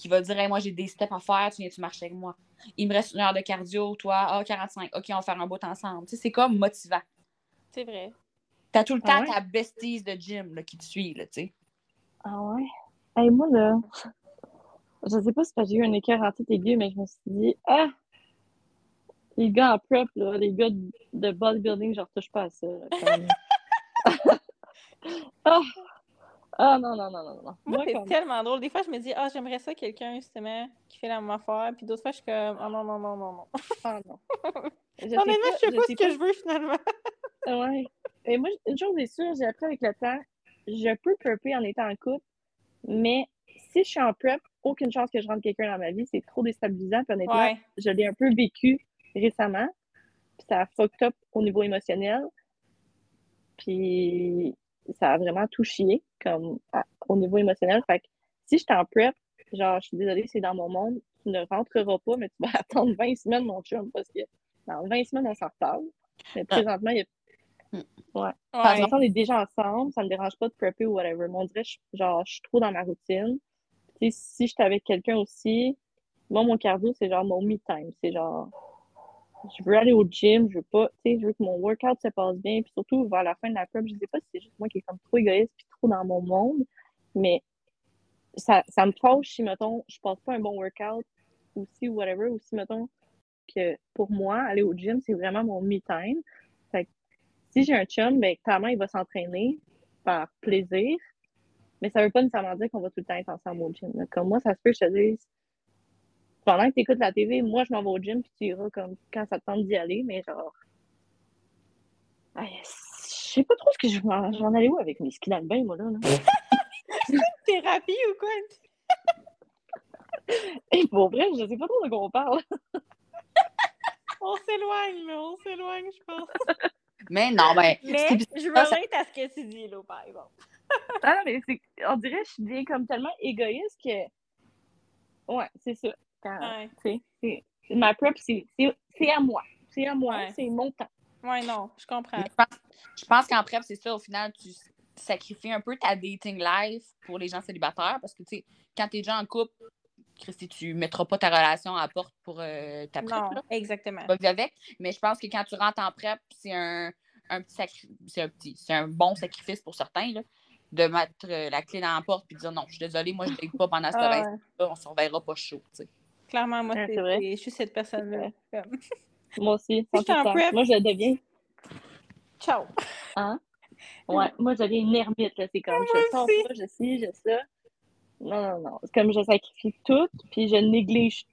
qui va dire Moi, j'ai des steps à faire, tu viens-tu marcher avec moi? Il me reste une heure de cardio, toi, ah, 45, OK, on va faire un bout ensemble. Tu sais, c'est comme motivant. C'est vrai. T'as tout le temps ah ta bestie de gym là, qui te suit, là, tu sais. Ah ouais? Hey, moi, là, je sais pas si j'ai eu un écart en tête aiguë, mais je me suis dit, ah, les gars en prep, là, les gars de bodybuilding, je retouche pas à ça. ah! Ah, non, non, non, non, non. Moi, c'est tellement drôle. Des fois, je me dis, ah, j'aimerais ça quelqu'un, justement, qui fait la même affaire. Puis d'autres fois, je suis comme, ah, non, non, non, non, non. Ah, non. Honnêtement, je sais pas, ce que je veux, finalement. ouais. Et moi, une chose est sûre, j'ai appris avec le temps, je peux prepper en étant en couple, mais si je suis en prep, aucune chance que je rentre quelqu'un dans ma vie. C'est trop déstabilisant. Puis honnêtement, Ouais. je l'ai un peu vécu récemment. Puis ça a fucked up au niveau émotionnel. Puis ça a vraiment tout chié comme à- au niveau émotionnel. Fait que si je suis en prep, genre, je suis désolée, c'est dans mon monde, tu ne rentreras pas, mais tu vas attendre 20 semaines, mon chum, parce que dans 20 semaines, on s'en reparle. Mais présentement, il y a Ouais. Par exemple, on est déjà ensemble, ça me dérange pas de prepper ou whatever. Mais on dirait, je, genre, je suis trop dans ma routine. Tu sais, si j'étais avec quelqu'un aussi, moi, mon cardio, c'est genre mon me time. C'est genre, je veux aller au gym, je veux pas, tu sais, je veux que mon workout se passe bien. Puis surtout, vers la fin de la prep, je sais pas si c'est juste moi qui est comme trop égoïste puis trop dans mon monde, mais ça, ça me fâche si, mettons, je passe pas un bon workout ou whatever, ou si, mettons, que pour moi, aller au gym, c'est vraiment mon me time. Fait que si j'ai un chum, ben, clairement, il va s'entraîner par plaisir, mais ça veut pas nécessairement dire qu'on va tout le temps être ensemble au gym. Comme moi, ça se peut je te dise, pendant que tu écoutes la TV, moi, je m'en vais au gym, puis tu iras comme quand ça te tente d'y aller, mais genre. Aïe, Je sais pas trop ce que je vais en, je vais en aller où avec mes skis dans le bain, moi, là. là. Thérapie ou quoi? Et pour vrai, je sais pas trop de quoi on parle. On s'éloigne, là, on s'éloigne, je pense. Mais non, ben. Mais c'est- je ça- relate à ce que tu dis, là, par exemple. Ah, non, mais c'est- on dirait que je suis bien comme tellement égoïste que. Ouais, c'est ça. Quand, Ouais. ma prep, c'est à moi. C'est à moi, Ouais. c'est mon temps. Ouais, non, je comprends. Je pense, je pense qu'en prep, c'est ça, au final, tu sacrifies un peu ta dating life pour les gens célibataires parce que, tu sais, quand t'es déjà en couple, Christy, tu mettras pas ta relation à la porte pour euh, ta prep, Non, là. exactement. Tu vas vivre avec. Mais je pense que quand tu rentres en prep, c'est un, un petit c'est un petit, c'est un bon sacrifice pour certains, là, de mettre euh, la clé dans la porte et de dire non, je suis désolée, moi, je ne pas pendant ce là on ne se reverra pas chaud, tu sais. Clairement, moi, c'est- vrai. je suis cette personne-là. Comme, Moi aussi, Si j'étais en 100%. prep- Moi, je deviens. Ciao. Ouais, moi, je deviens une ermite, là. C'est comme, je sors pas, je suis, je ça. Non, non, non. C'est comme, je sacrifie tout, puis je néglige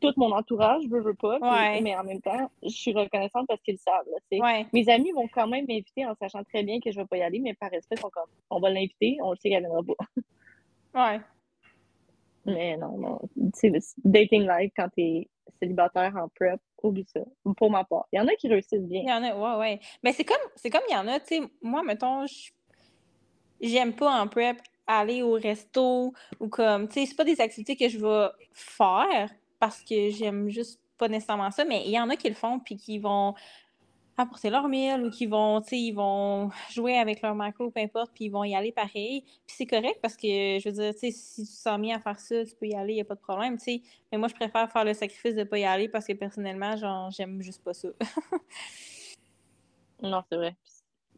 tout mon entourage, je veux, veux pas. puis- Ouais. Mais en même temps, je suis reconnaissante parce qu'ils le savent, là. Ouais. Mes amis vont quand même m'inviter en sachant très bien que je vais pas y aller, mais par respect, comme, on va l'inviter, on le sait qu'elle viendra pas. Ouais. Mais non, non. Dating life, quand t'es célibataire en prep, oublie ça. Pour ma part. Il y en a qui réussissent bien. Il y en a, ouais, ouais. Mais c'est comme, c'est comme il y en a, tu sais, moi, mettons, j'aime pas en prep aller au resto ou comme, tu sais, c'est pas des activités que je vais faire parce que j'aime juste pas nécessairement ça, mais il y en a qui le font puis qui vont apporter leur meal ou qui vont, ils vont jouer avec leur macro, peu importe, puis ils vont y aller pareil. Puis c'est correct parce que, je veux dire, si tu sens mis à faire ça, tu peux y aller, il n'y a pas de problème. Mais moi, je préfère faire le sacrifice de pas y aller parce que personnellement, genre, j'aime juste pas ça. Non, c'est vrai.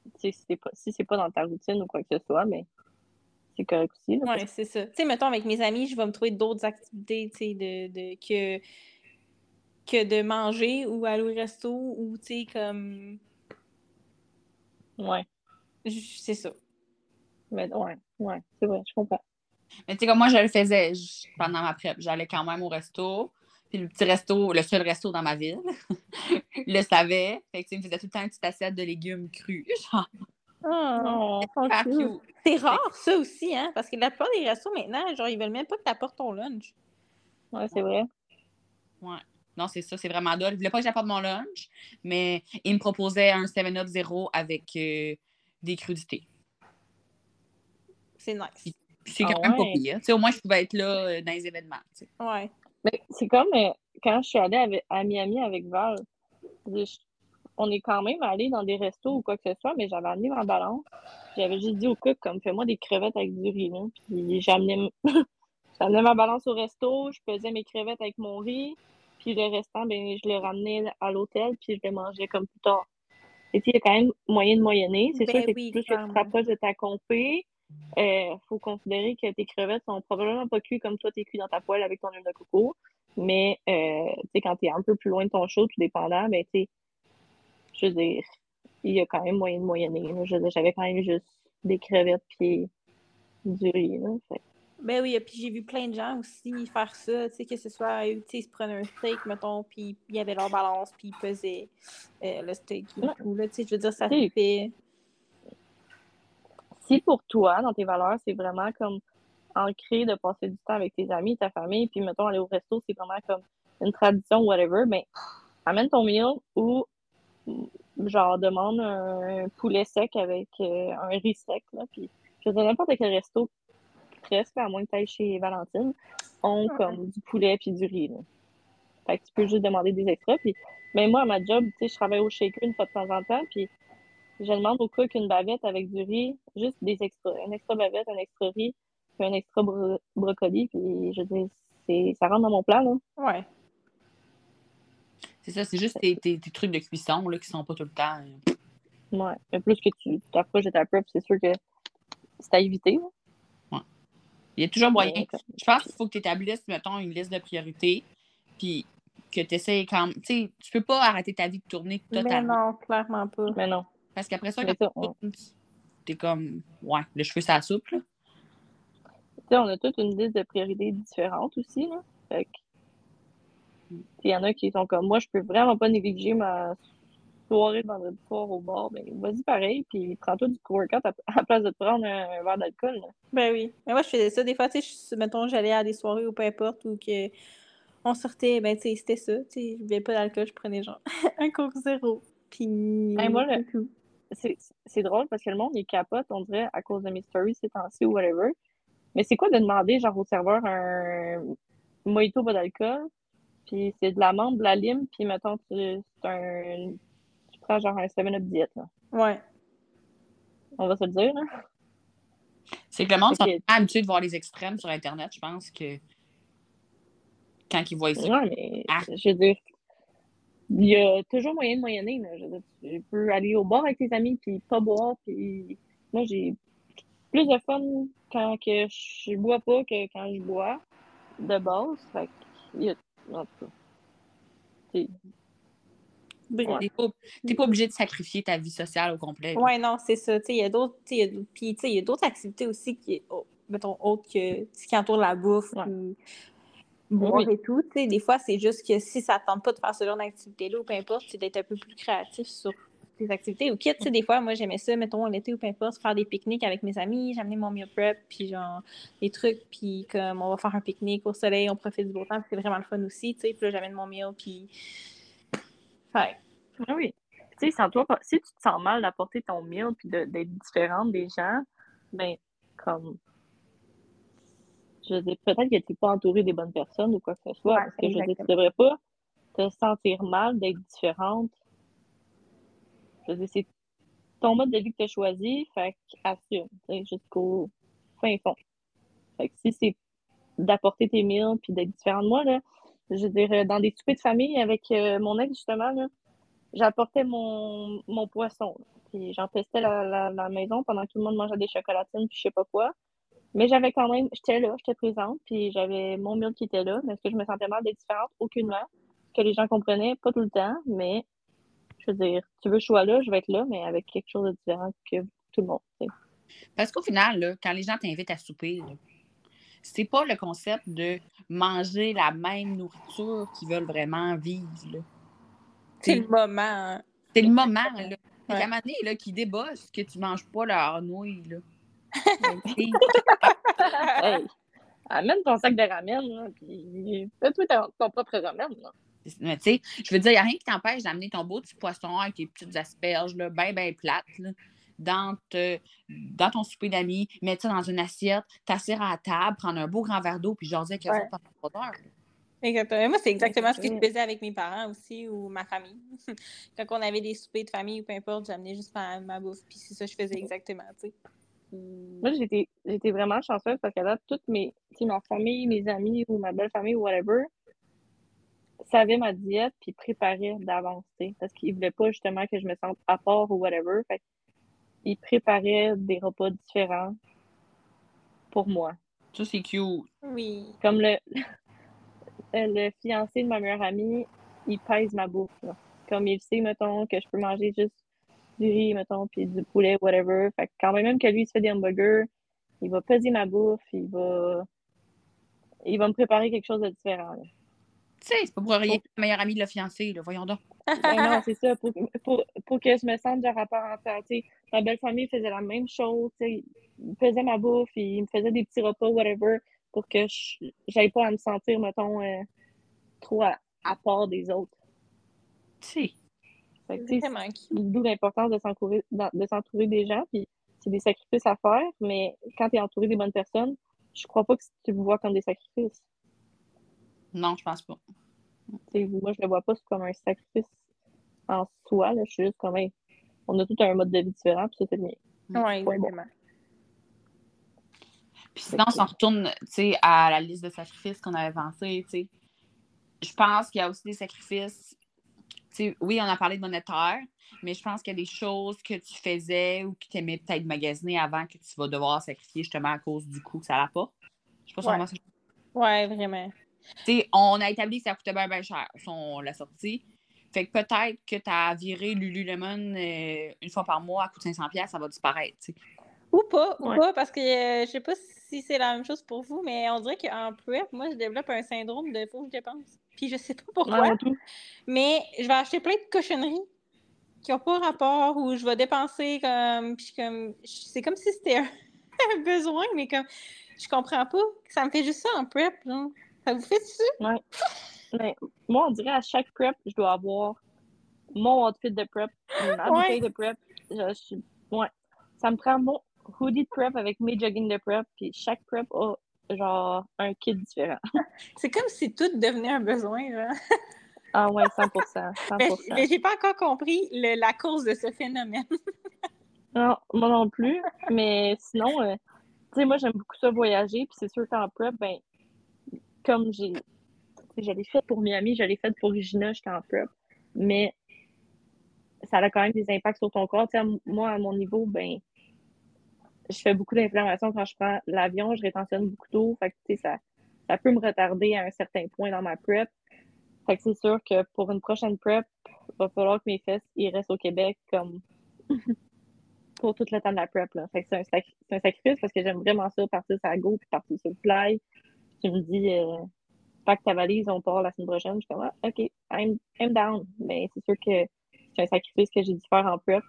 Tu sais, si c'est pas, si c'est pas dans ta routine ou quoi que ce soit, mais c'est correct aussi. Ouais, c'est ça. Tu sais, mettons, avec mes amis, je vais me trouver d'autres activités, tu sais, de, de, que, que de manger ou aller au resto ou, tu sais, comme... Ouais. C'est ça. Mais ouais, ouais, c'est vrai, je comprends. Mais tu sais, comme moi, je le faisais je- pendant ma prep. J'allais quand même au resto. Puis le petit resto, le seul resto dans ma ville, le savait. Fait que, tu me faisait tout le temps une petite assiette de légumes crus. Genre, Oh, super cute. cute. C'est rare, ça aussi, hein? Parce que la plupart des restos, maintenant, genre, ils veulent même pas que tu apportes ton lunch. Ouais, c'est vrai. Ouais. Non, c'est ça, c'est vraiment dole. Il voulait pas que j'apporte mon lunch, mais il me proposait un 7-Up zéro avec euh, des crudités. C'est nice. C'est Ah quand même pas ouais? pire. Tu sais, au moins, je pouvais être là euh, dans les événements. tu sais. Ouais. Mais c'est comme euh, quand je suis allée avec- à Miami avec Val, je- on est quand même allé dans des restos ou quoi que ce soit, mais j'avais amené ma balance. J'avais juste dit au cook, comme, fais-moi des crevettes avec du riz. là. Puis j'amenais ma balance au resto, je pesais mes crevettes avec mon riz, puis le restant, ben, je le ramenais à l'hôtel, puis je le mangeais comme plus tard. Et tu il y a quand même moyen de moyenner. C'est Ben sûr que oui, plus que tu te rapproches de ta compé, il faut considérer que tes crevettes sont probablement pas cuites comme toi, t'es cuit dans ta poêle avec ton huile de coco. Mais, euh, tu quand t'es un peu plus loin de ton show, tout dépendant, ben, tu je veux dire, il y a quand même moyen de moyenner. j'avais quand même juste des crevettes puis du riz, là. Fait que- Ben oui, puis j'ai vu plein de gens aussi faire ça, tu sais, que ce soit, eux, tu sais, ils se prenaient un steak, mettons, puis il y avait leur balance, puis ils pesaient euh, le steak et Ouais. tout, là, tu sais, je veux dire, ça Oui. fait... si pour toi, dans tes valeurs, c'est vraiment comme ancré de passer du temps avec tes amis, ta famille, puis mettons aller au resto, c'est vraiment comme une tradition, whatever, mais ben, amène ton meal ou genre demande un poulet sec avec euh, un riz sec, là, puis je veux n'importe quel resto, presque, à moins que tu ailles chez Valentine, ont comme du poulet puis du riz, là. Fait que tu peux juste demander des extras, puis mais moi, à ma job, tu sais, je travaille au shaker une fois de temps en temps, puis je demande au cook une bavette avec du riz, juste des extras. Un extra bavette, un extra riz, puis un extra brocoli, puis je dis, ça rentre dans mon plan, là. Ouais. C'est ça, c'est juste tes, tes, trucs de cuisson, là, qui sont pas tout le temps. Euh. Ouais. Mais plus que tu t'approches de ta prep, c'est sûr que c'est à éviter. Il y a toujours moyen. Je pense qu'il faut que tu établisses, mettons, une liste de priorités, puis que tu essaies quand Tu sais, tu peux pas arrêter ta vie de tourner totalement. Mais non, clairement pas. Mais non. Parce qu'après ça, quand tu es comme, ouais, le cheveu, ça soupe, là. Tu sais, on a toute une liste de priorités différentes aussi, là. Fait il y en a qui sont comme moi, je peux vraiment pas négliger ma soirée de vendredi soir au bar. Ben, vas-y pareil, puis prends-toi du workout à, à place de te prendre un, verre d'alcool. Ben oui. Mais moi, je faisais ça. Des fois, tu sais, mettons, j'allais à des soirées ou peu importe, ou que on sortait, ben, tu sais, c'était ça. Tu sais, je buvais pas d'alcool, je prenais genre un coke zéro. Puis. moi, c'est drôle parce que le monde, il capote, on dirait, à cause de mes stories ces temps-ci ou whatever. Mais c'est quoi de demander, genre, au serveur un mojito pas d'alcool? Puis c'est de la menthe, de la lime, puis mettons, tu, un, prends genre un 7-up diète, là. Ouais. On va se le dire, là. C'est que le monde sont pas habitués de voir les extrêmes sur Internet, je pense que quand ils voient ça. Ouais, mais ah. je veux dire, il y a toujours moyen de moyenner. Là. Je veux dire, tu peux aller au bar avec tes amis puis pas boire. Puis moi, j'ai plus de fun quand que je bois pas que quand je bois de base. Fait il y a... En tout T'es pas, obligé de sacrifier ta vie sociale au complet. Oui, non, c'est ça. Il y a d'autres puis il y a d'autres activités aussi qui, oh, mettons, autres que ce qui entoure la bouffe boire et tout. des fois, c'est juste que si ça ne tente pas de faire ce genre d'activité-là ou peu importe, c'est d'être un peu plus créatif sur tes activités. Ou quitte, des fois, moi, j'aimais ça, mettons, l'été ou peu importe, faire des pique-niques avec mes amis, j'amenais mon meal prep, puis genre, des trucs, puis comme on va faire un pique-nique au soleil, on profite du beau temps, c'est vraiment le fun aussi, tu sais, puis là, j'amène mon meal, puis. Fait. Ah oui. Tu sais, si tu te sens mal d'apporter ton meal, puis d'être différente des gens, ben, comme je veux peut-être que tu n'es pas entouré des bonnes personnes ou quoi que ce soit. parce que je veux tu ne devrais pas te sentir mal d'être différente. Je veux c'est ton mode de vie que tu as choisi, fait assume, jusqu'au fin fond. Fait que si c'est d'apporter tes meals puis d'être différent de moi, là, je veux dire, dans des soupers de famille avec euh, mon ex, justement, j'apportais mon, mon poisson. Puis j'en testais la, la, maison pendant que tout le monde mangeait des chocolatines puis je sais pas quoi. Mais j'avais quand même, j'étais là, j'étais présente, puis j'avais mon mur qui était là. Est-ce que je me sentais mal d'être différente? Aucunement. Que les gens comprenaient, pas tout le temps, mais je veux dire, tu veux que je sois là, je vais être là, mais avec quelque chose de différent que tout le monde. Parce qu'au final, là, quand les gens t'invitent à souper, c'est pas le concept de manger la même nourriture qu'ils veulent vraiment vivre. C'est le moment. Hein. C'est le moment. Là. Ouais. À un moment donné, là, qui débosse que tu manges pas leur nouilles. Là hey, amène ton sac de ramen, puis fais-toi ton, propre ramen. Mais tu sais, je veux dire, il n'y a rien qui t'empêche d'amener ton beau petit poisson avec tes petites asperges, bien, bien ben plates, dans, dans ton souper d'amis, mettre ça dans une assiette, t'asseoir à la table, prendre un beau grand verre d'eau, puis jaser avec les autres pendant heures. Exactement. Moi, c'est exactement ce que je faisais avec mes parents aussi ou ma famille. Quand on avait des soupers de famille ou peu importe, j'amenais juste ma, ma bouffe. Puis c'est ça que je faisais exactement, tu sais. Moi, j'étais, j'étais vraiment chanceuse parce que là, toutes mes, ma famille, mes amis ou ma belle famille ou whatever, savaient ma diète puis préparaient d'avance, parce qu'ils voulaient pas justement que je me sente à part ou whatever. Fait ils préparaient des repas différents pour moi. Ça, c'est cute. Oui. Comme le, le fiancé de ma meilleure amie, il pèse ma bouffe. Comme il sait, mettons, que je peux manger juste du riz, mettons, puis du poulet, whatever. Fait que quand même que lui, il se fait des hamburgers, il va peser ma bouffe, il va, il va me préparer quelque chose de différent. Tu sais, c'est pas pour rien que la meilleure amie de la fiancée, là, voyons donc. Ben non, c'est ça, pour, pour, pour que je me sente part entière. Tu sais, ma belle famille faisait la même chose, tu sais, ils faisaient ma bouffe, ils me faisaient des petits repas, whatever, pour que je j'aille pas à me sentir, mettons, euh, trop à, à part des autres. Si. D'où l'importance de s'entourer de s'entourer des gens, puis c'est des sacrifices à faire, mais quand tu es entouré des bonnes personnes, je crois pas que tu le vois comme des sacrifices. Non, je pense pas. Tu sais, moi, je le vois pas comme un sacrifice en soi, là. Je suis juste comme, hey, on a tout un mode de vie différent, puis ça, c'est bien. Ouais, bon. exactement. Puis sinon, on s'en retourne tu sais, à la liste de sacrifices qu'on avait avancée. tu sais. Je pense qu'il y a aussi des sacrifices. tu sais, oui, on a parlé de monétaire, mais je pense qu'il y a des choses que tu faisais ou que tu aimais peut-être magasiner avant que tu vas devoir sacrifier justement à cause du coût que ça rapporte. Je pas si on Ouais. se- Ouais, vraiment. Tu sais, on a établi que ça coûtait bien, bien cher, son, la sortie. Fait que peut-être que tu as viré Lululemon euh, une fois par mois à coût de 500$, ça va disparaître. tu sais. Ou pas, ou Ouais. pas, parce que euh, je sais pas si c'est la même chose pour vous, mais on dirait qu'en prep, moi, je développe un syndrome de faut que je dépense. Puis je sais pas pourquoi, Ouais, tout. mais je vais acheter plein de cochonneries qui n'ont pas rapport ou je vais dépenser comme. Puis comme. C'est comme si c'était un, un besoin, mais comme. Je comprends pas. Ça me fait juste ça en prep, genre. Ça? Vous fait ça? Mais moi, on dirait à chaque prep, je dois avoir mon outfit de prep, ma Ouais. bouteille de prep. Je, suis- ouais. Ça me prend mon hoodie de prep avec mes jogging de prep, puis chaque prep a genre un kit différent. C'est comme si tout devenait un besoin, genre. Ah ouais, 100%. 100%. Mais, mais j'ai pas encore compris le- la cause de ce phénomène. Non, moi non plus. Mais sinon, euh, tu sais, moi, j'aime beaucoup ça voyager. Puis c'est sûr qu'en prep, ben, comme j'ai. l'ai fait pour Miami, je l'ai fait pour Regina, j'étais en prep. Mais ça a quand même des impacts sur ton corps. Tu sais, à m- moi, à mon niveau, ben, je fais beaucoup d'inflammation quand je prends l'avion, je rétentionne beaucoup d'eau. Fait que, ça, ça peut me retarder à un certain point dans ma prep. Fait que c'est sûr que pour une prochaine prep, il va falloir que mes fesses restent au Québec comme pour tout le temps de la prep. Fait que c'est un, sac- c'est un sacrifice parce que j'aime vraiment ça, partir sur la go puis partir sur le fly. Tu me dis, euh, pack ta valise, on part la semaine prochaine. Je suis comme, ah, OK, I'm, I'm down. Mais c'est sûr que c'est un sacrifice que j'ai dû faire en prep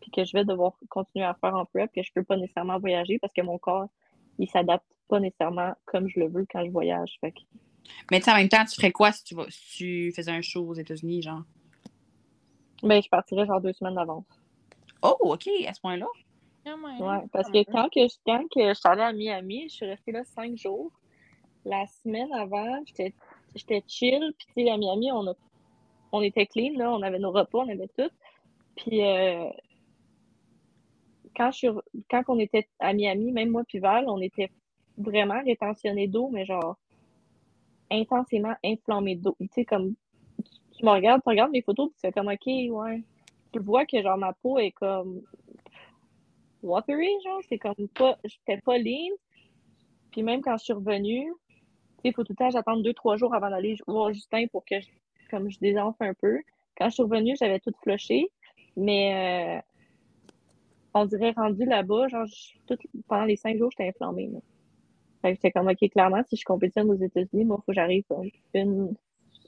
puis que je vais devoir continuer à faire en prep, que je peux pas nécessairement voyager parce que mon corps, il s'adapte pas nécessairement comme je le veux quand je voyage. Fait que, Mais tu sais, en même temps, tu ferais quoi si tu, vas, si tu faisais un show aux États-Unis, genre? ben, je partirais genre deux semaines d'avance. Oh, OK, à ce point-là. Ouais, parce que quand, que, je- quand que je suis allée à Miami, je suis restée là cinq jours. La semaine avant, j'étais chill. Puis, à Miami, on, a, on était clean, là. On avait nos repas, on avait tout. Puis, euh, quand, je quand on était à Miami, même moi puis Val, on était vraiment rétentionnés d'eau, mais genre intensément inflammés d'eau. Tu sais, comme, tu, me regardes, tu regardes mes photos, puis tu fais comme, OK, ouais. Tu vois que, genre, ma peau est comme watery, genre, c'est comme pas, j'étais pas lean. Puis même quand je suis revenue, il faut tout le temps, j'attends deux, trois jours avant d'aller voir Justin pour que je, comme je désenfle un peu. Quand je suis revenue, j'avais tout flushé, mais euh, on dirait rendu là-bas, genre, tout- pendant les cinq jours, j'étais inflammée, là. Fait que j'étais comme, OK, clairement, si je compétitionne aux États-Unis, moi, il faut que j'arrive une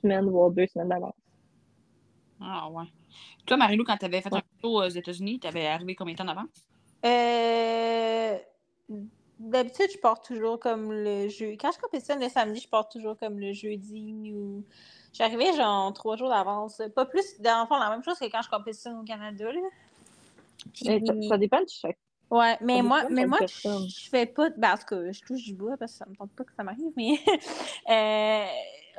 semaine, voire deux semaines d'avance. Ah, ouais. Toi, Marilou, quand tu avais fait Ouais. un show aux États-Unis, tu avais arrivé combien de temps d'avance? Euh, D'habitude, je pars toujours comme le jeudi. Quand je compétitionne le samedi, je pars toujours comme le jeudi ou. J'arrivais genre trois jours d'avance. Pas plus, dans le fond, la même chose que quand je compétitionne au Canada. Là. Ça, dépend de chaque. Ouais, mais Ça moi, mais moi personne. je fais pas. Ben, en tout cas, je touche du bois parce que ça me tente pas que ça m'arrive, mais euh,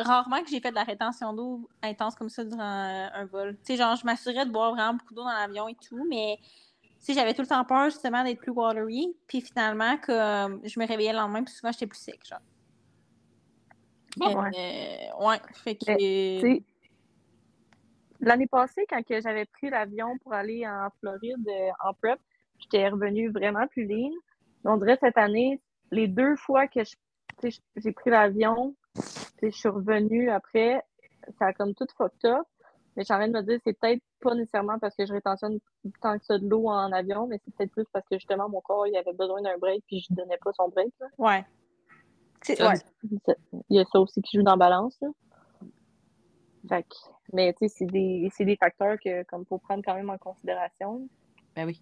rarement que j'ai fait de la rétention d'eau intense comme ça durant euh, un vol. Tu sais, genre, je m'assurais de boire vraiment beaucoup d'eau dans l'avion et tout, mais sais, j'avais tout le temps peur justement d'être plus watery, puis finalement, comme je me réveillais le lendemain, puis souvent j'étais plus sec, genre. Bon, Euh, ouais. ouais, fait que. L'année passée, quand j'avais pris l'avion pour aller en Floride euh, en prep, j'étais revenue vraiment plus lean. On dirait cette année, les deux fois que j'ai pris l'avion, je suis revenue après, ça a comme tout fucked up. Mais j'ai envie de me dire, c'est peut-être pas nécessairement parce que je rétentionne tant que ça de l'eau en avion, mais c'est peut-être plus parce que justement mon corps il avait besoin d'un break puis je donnais pas son break. là. Ouais. Ça, ouais. Il y a ça aussi qui joue dans la balance. là. Fait que- mais tu sais, c'est des, c'est des facteurs que, comme, faut prendre quand même en considération. Ben oui.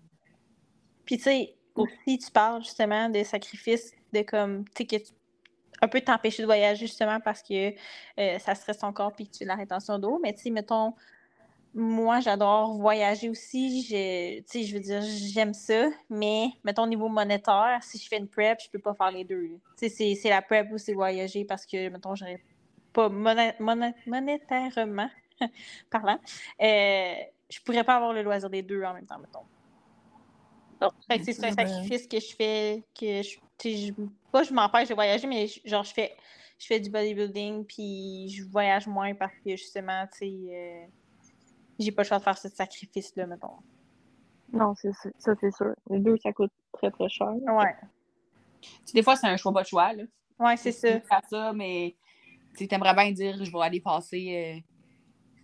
Puis, tu sais, aussi, tu parles justement des sacrifices, de comme, tu sais, que tu- un peu t'empêcher de voyager justement parce que euh, ça stresse ton corps puis que tu as de la rétention d'eau. Mais, tu sais, mettons, moi, j'adore voyager aussi. Je, tu sais, je veux dire, j'aime ça. Mais, mettons, au niveau monétaire, si je fais une prep, je peux pas faire les deux. Tu sais, c'est- la prep ou c'est voyager parce que, mettons, j'aurais pas moné- moné- monétairement parlant, euh, je pourrais pas avoir le loisir des deux en même temps, mettons. Fait que c'est un Ouais. sacrifice que je fais, que je, tu sais, je pas je m'empêche de voyager, mais je- genre je fais je fais du bodybuilding puis je voyage moins parce que justement, tu sais, euh, j'ai pas le choix de faire ce sacrifice-là, mettons. Non, c'est ça, c'est sûr. Les deux, ça coûte très, très cher. Ouais. Tu sais, des fois, c'est un choix, pas de choix, là. Ouais, c'est Tu ça. ça, mais tu sais, t'aimerais bien dire je vais aller passer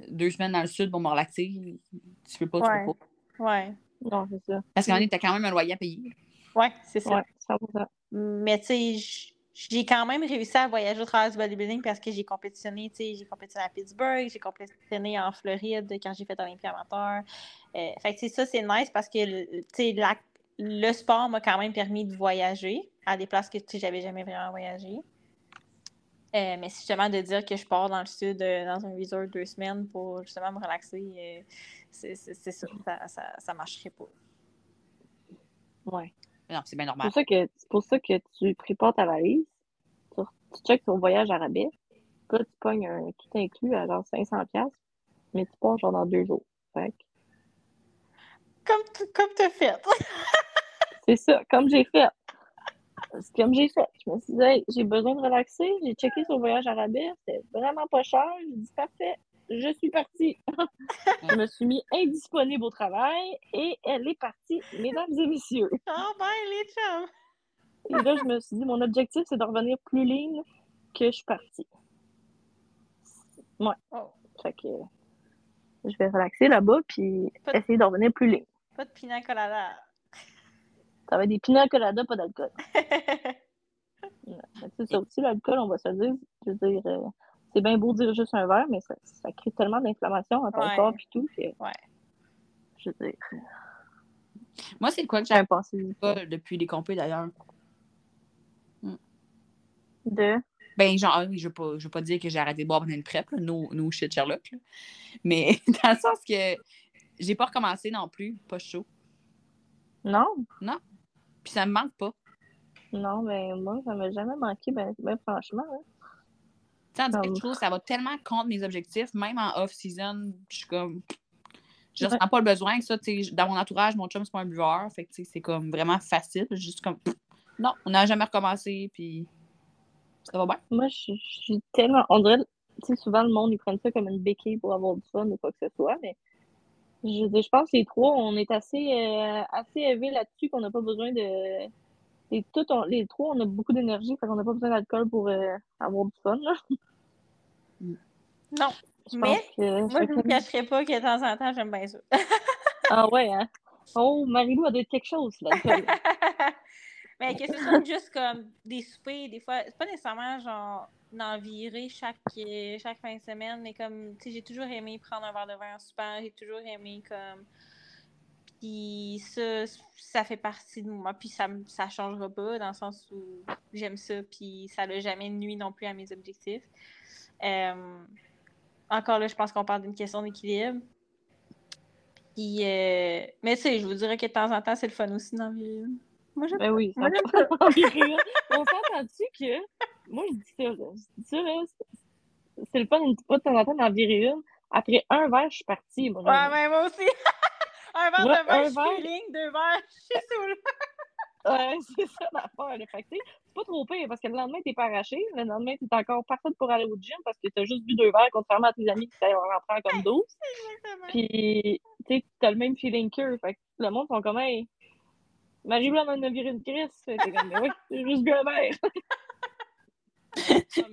euh, deux semaines dans le sud pour me relaxer. Tu peux pas, tu Ouais. peux pas. Ouais. Non, c'est ça. Parce qu'en est, t'as quand même un loyer à payer. Ouais, c'est ça. Ouais, 100%. Mais tu sais, j'ai quand même réussi à voyager au travers du bodybuilding parce que j'ai compétitionné, tu sais, j'ai compétitionné à Pittsburgh, j'ai compétitionné en Floride quand j'ai fait Olympia amateur. Euh, fait que tu sais, ça, c'est nice parce que, le- tu sais, la- le sport m'a quand même permis de voyager à des places que, tu sais, j'avais jamais vraiment voyagé. Euh, mais c'est justement de dire que je pars dans le sud, euh, dans un resort deux semaines pour justement me relaxer, euh, c'est ça, ça, ça, ça marcherait pas. Ouais. Non, c'est bien C'est normal. pour ça que, c'est pour ça que tu prépares ta valise. Tu, tu checkes ton voyage à rabais. Là, tu pognes un tout inclus à genre 500$, mais tu pars genre dans deux jours. Fait Comme tu comme t'as fait. c'est ça, comme j'ai fait. C'est comme j'ai fait. Je me suis dit, Hey, j'ai besoin de relaxer. J'ai checké sur le voyage à rabais. C'était vraiment pas cher. J'ai dit, parfait. Je suis partie. je me suis mis indisponible au travail et elle est partie, mesdames et messieurs. Oh ben, les chums! Et là, je me suis dit, mon objectif, c'est de revenir plus ligne que je suis partie. Ouais. Oh. Fait que je vais relaxer là-bas puis de- essayer de revenir plus ligne. Pas de pina colada. Ça va être des pina colada, pas d'alcool. Ouais. Mais tu sais, ça aussi, l'alcool, on va se dire. Je veux dire, euh, c'est bien beau dire juste un verre, mais ça, ça crée tellement d'inflammation dans ton Ouais. corps puis tout que. Ouais. Euh, Je veux dire, Moi, c'est quoi que j'ai pensée pas depuis les compés d'ailleurs? de? Ben, genre, ah oui, je veux pas, je veux pas dire que j'ai arrêté de boire pendant une prep, là, no, no shit Sherlock. là. Mais dans le sens que j'ai pas recommencé non plus, pas chaud. Non, Puis ça me manque pas. non, mais moi, ça m'a jamais manqué, ben, ben franchement. hein. Tu sais, on dirait que Comme- je trouve que ça va tellement contre mes objectifs, même en off-season, je suis comme. Je Ouais. ressens pas le besoin que ça, dans mon entourage, mon chum, c'est pas un buveur. Fait que, c'est comme vraiment facile. Juste comme, non, on n'a jamais recommencé, puis ça va bien. Moi, je, je suis tellement. On dirait, tu sais, souvent, le monde, ils prennent ça comme une béquille pour avoir du fun ou quoi que ce soit, mais je, je pense que les trois, on est assez, euh, assez élevés là-dessus qu'on n'a pas besoin de. Les, tout, on- les trois, on a beaucoup d'énergie, fait qu'on n'a pas besoin d'alcool pour euh, avoir du fun, là. non. Je Mais, pense que moi, je ne vous cacherai pas que de temps en temps, j'aime bien ça. Ah ouais, hein? Oh, Marie-Lou, elle doit être quelque chose, l'alcool. Mais que ce soit juste comme des soupers, des fois, c'est pas nécessairement genre d'en virer chaque, euh, chaque fin de semaine, mais comme, tu sais, j'ai toujours aimé prendre un verre de vin en super, j'ai toujours aimé comme. Puis ça, ça fait partie de moi, puis ça, ça changera pas dans le sens où j'aime ça, puis ça n'a jamais nuit non plus à mes objectifs. Euh, encore là, je pense qu'on parle d'une question d'équilibre. Puis, euh, mais tu sais, je vous dirais que de temps en temps, c'est le fun aussi la vie. Moi, j'aime Ben oui, Moi, ça j'aime ça. On s'entend-tu que. Moi, je dis ça, là. Je dis ça, là. c'est- C'est le fun une fois de temps en temps d'en virer une. Après un verre, je suis partie. Moi, Ouais, mais moi aussi. un verre Ouais, un je verre. feeling, deux verres, je suis saoule. Ouais, c'est ça l'affaire. Fait que, c'est pas trop pire parce que le lendemain, t'es pas arraché. Le lendemain, t'es encore parfaite pour aller au gym parce que t'as juste bu deux verres, contrairement à tes amis qui t'aillent rentrer en comme 12. Exactement. Puis, tu sais, t'as le même feeling qu'eux. Fait que le monde sont comme, hey, Marie-Blanc en a viré une crise. T'es comme, mais oui, j'ai juste bu un verre.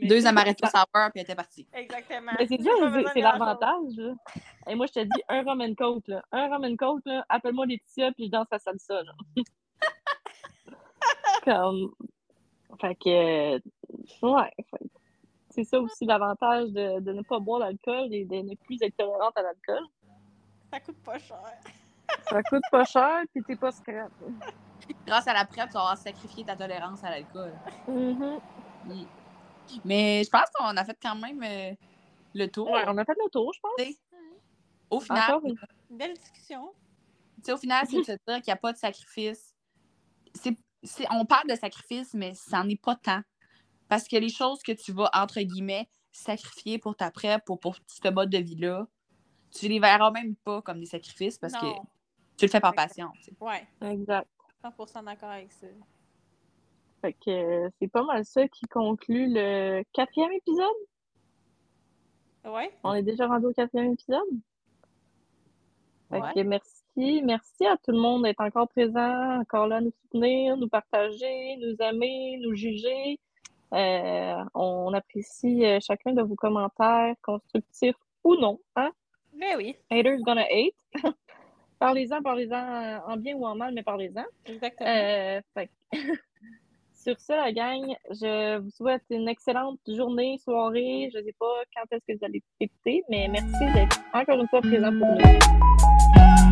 Deux amaretto sour, puis elle était partie. Exactement. Mais c'est ça, c'est- l'avantage. Et moi, je te dis, un rum and coke, là. Un rum and coke, là, appelle-moi Laetitia, puis je danse la salsa, là. Comme... Fait que... Ouais, fait c'est ça aussi l'avantage de, de ne pas boire d'alcool et de ne plus être tolérante à l'alcool. Ça coûte pas cher. Ça coûte pas cher, puis t'es pas scrap. Grâce à la prep, tu vas avoir sacrifié ta tolérance à l'alcool. Mhm. Mm. Mais je pense qu'on a fait quand même euh, le tour. Ouais, on a fait le tour, je pense. Au final, Encore une Belle discussion. tu sais, au final, c'est de se dire qu'il n'y a pas de sacrifice. C'est, c'est- on parle de sacrifice, mais ça n'en est pas tant. Parce que les choses que tu vas, entre guillemets, sacrifier pour ta prep, pour, pour ce mode de vie-là, tu les verras même pas comme des sacrifices parce que tu le fais par passion. Ouais, Exact. 100% d'accord avec ça. Fait que euh, c'est pas mal ça qui conclut le quatrième épisode. Ouais. On est déjà rendu au quatrième épisode? Fait Ouais. que merci. Merci à tout le monde d'être encore présent, encore là à nous soutenir, nous partager, nous aimer, nous juger. Euh, on apprécie euh, chacun de vos commentaires, constructifs ou non. Hein? Ben oui, Haters gonna hate. parlez-en, parlez-en en bien ou en mal, mais parlez-en. exactement. Euh, fait Sur ce, la gang, je vous souhaite une excellente journée, soirée. Je ne sais pas quand est-ce que vous allez écouter, mais merci d'être encore une fois présent pour nous.